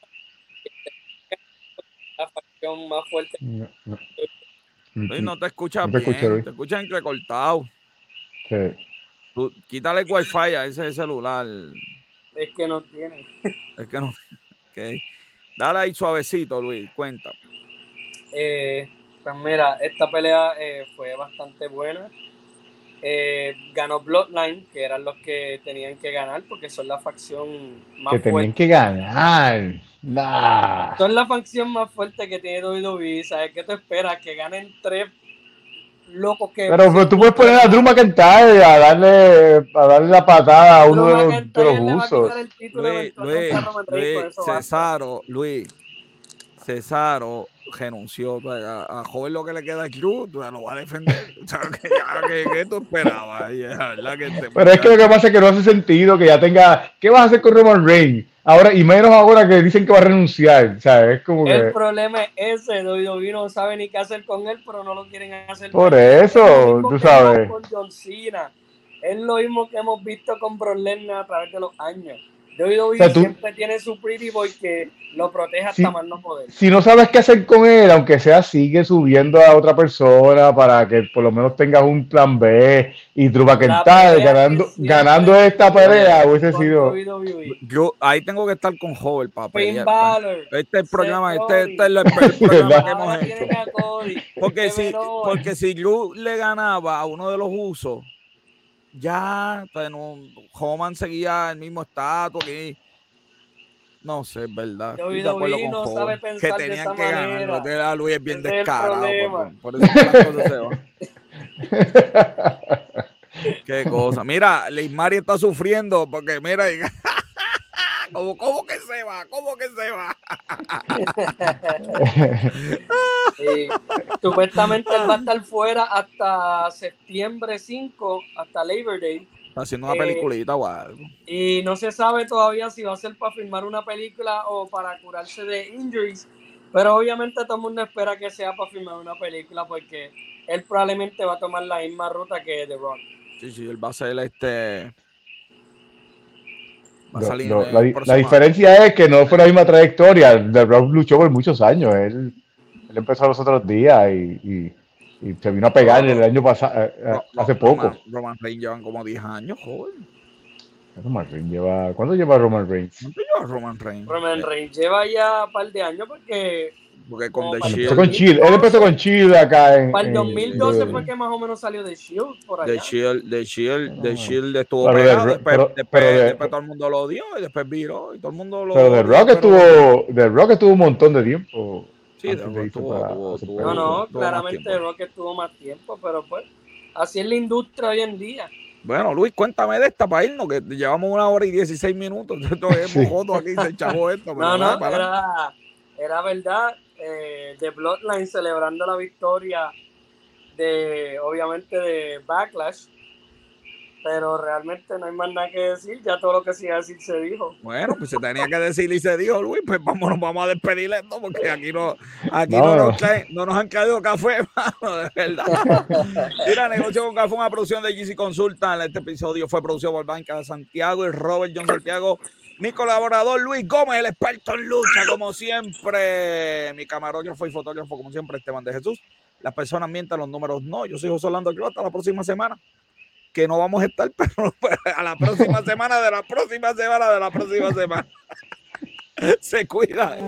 la facción más fuerte. No, no. no te escuchas bien, te, te escuchas entrecortado. Sí. Tú, quítale el wifi a ese celular. Es que no tiene. Es que no. Dale ahí suavecito, Luis, cuenta. Eh, pues mira, esta pelea eh, fue bastante buena. Eh, ganó Bloodline, que eran los que tenían que ganar porque son la facción más que tenían que ganar. Son la facción más fuerte que tiene WWE. ¿Sabes qué te esperas? Que ganen tres locos que. Pero, tú puedes poner a Drew McIntyre a darle, a darle la patada a uno de los, de los usos. Luis, Luis, Luis, Cesaro, Luis, Cesaro renunció a, a, joven lo que le queda club, tú lo va a defender. O sea, que, ya, que, tú esperabas. Pero es que lo que pasa es que no hace sentido que ya tenga. ¿Qué vas a hacer con Roman Reigns? Ahora, y menos ahora que dicen que va a renunciar. ¿sabes? Es como el problema es ese, WWE no sabe ni qué hacer con él, pero no lo quieren hacer. Por eso, tú sabes. Con John Cena. Es lo mismo que hemos visto con Brock Lesnar a través de los años. WWE siempre tiene su pretty boy que lo protege hasta más no poder. Si no sabes qué hacer con él, aunque sea, sigue subiendo a otra persona para que por lo menos tengas un plan B y McIntyre ganando, ganando esta pelea hubiese sido. E. Yo ahí tengo que estar con Joel, papá. Este es el programa, este, este, es el, programa que hemos hecho. Porque si, porque si Drew le ganaba a uno de los usos ya, pues no, Homan seguía el mismo estatus. No sé, es verdad. Yo vi, no sabe pensar que tenían que ganar. Luis es bien descarado. Por, por, eso las cosas se van. Qué cosa. Mira, Leismari está sufriendo porque, mira, ¿Cómo, ¿Cómo, que se va? ¿Cómo que se va? supuestamente él va a estar fuera hasta septiembre 5, hasta Labor Day. Está haciendo una eh, peliculita o algo. Y no se sabe todavía si va a ser para filmar una película o para curarse de injuries. Pero obviamente todo el mundo espera que sea para filmar una película porque él probablemente va a tomar la misma ruta que The Rock. Sí, sí, él va a ser este la, diferencia es que no fue la misma trayectoria. The Rock luchó por muchos años. Él, él empezó los otros días y, y, se vino a pegar el año pasado, eh, eh, hace poco. Roman, Reigns llevan como 10 años, joven. Roman Reigns lleva. ¿Cuánto lleva Roman Reigns? ¿Cuánto lleva Roman Reigns? Roman Reigns lleva ya un par de años porque porque con The Shield. Con Chill. Él empezó con Shield acá en. Para el 2012 fue que más o menos salió de Shield por allá. The Shield, The Shield, The Shield estuvo pegado. después, después, todo el mundo lo dio y después viró y todo el mundo lo. Pero The Rock estuvo. The Rock estuvo un montón de tiempo. Sí, The Rock tuvo, No, no, claramente The Rock estuvo más tiempo, pero pues. Así es la industria hoy en día. Bueno, Luis, cuéntame de esta para irnos, que llevamos una hora y 16 minutos. Esto es sí. aquí, se echó esto. no, no, era, era verdad eh, de Bloodline celebrando la victoria de, obviamente, de Backlash. Pero realmente no hay más nada que decir, ya todo lo que se iba a decir se dijo. Bueno, pues se tenía que decir y se dijo, Luis, pues vámonos, vamos a despedir esto, porque aquí no, aquí no, nos, no nos, han caído café, mano, de verdad. Mira, negocio con café, una producción de GC Consulta. Este episodio fue producido por Banca de Santiago y Robert John Santiago mi colaborador Luis Gómez, el experto en lucha, como siempre. Mi camarógrafo y fotógrafo, como siempre, Esteban de Jesús. Las personas mienten, los números no. Yo soy José Orlando Hasta la próxima semana. Que no vamos a estar, pero a la próxima semana, de la próxima semana, de la próxima semana. Se cuida.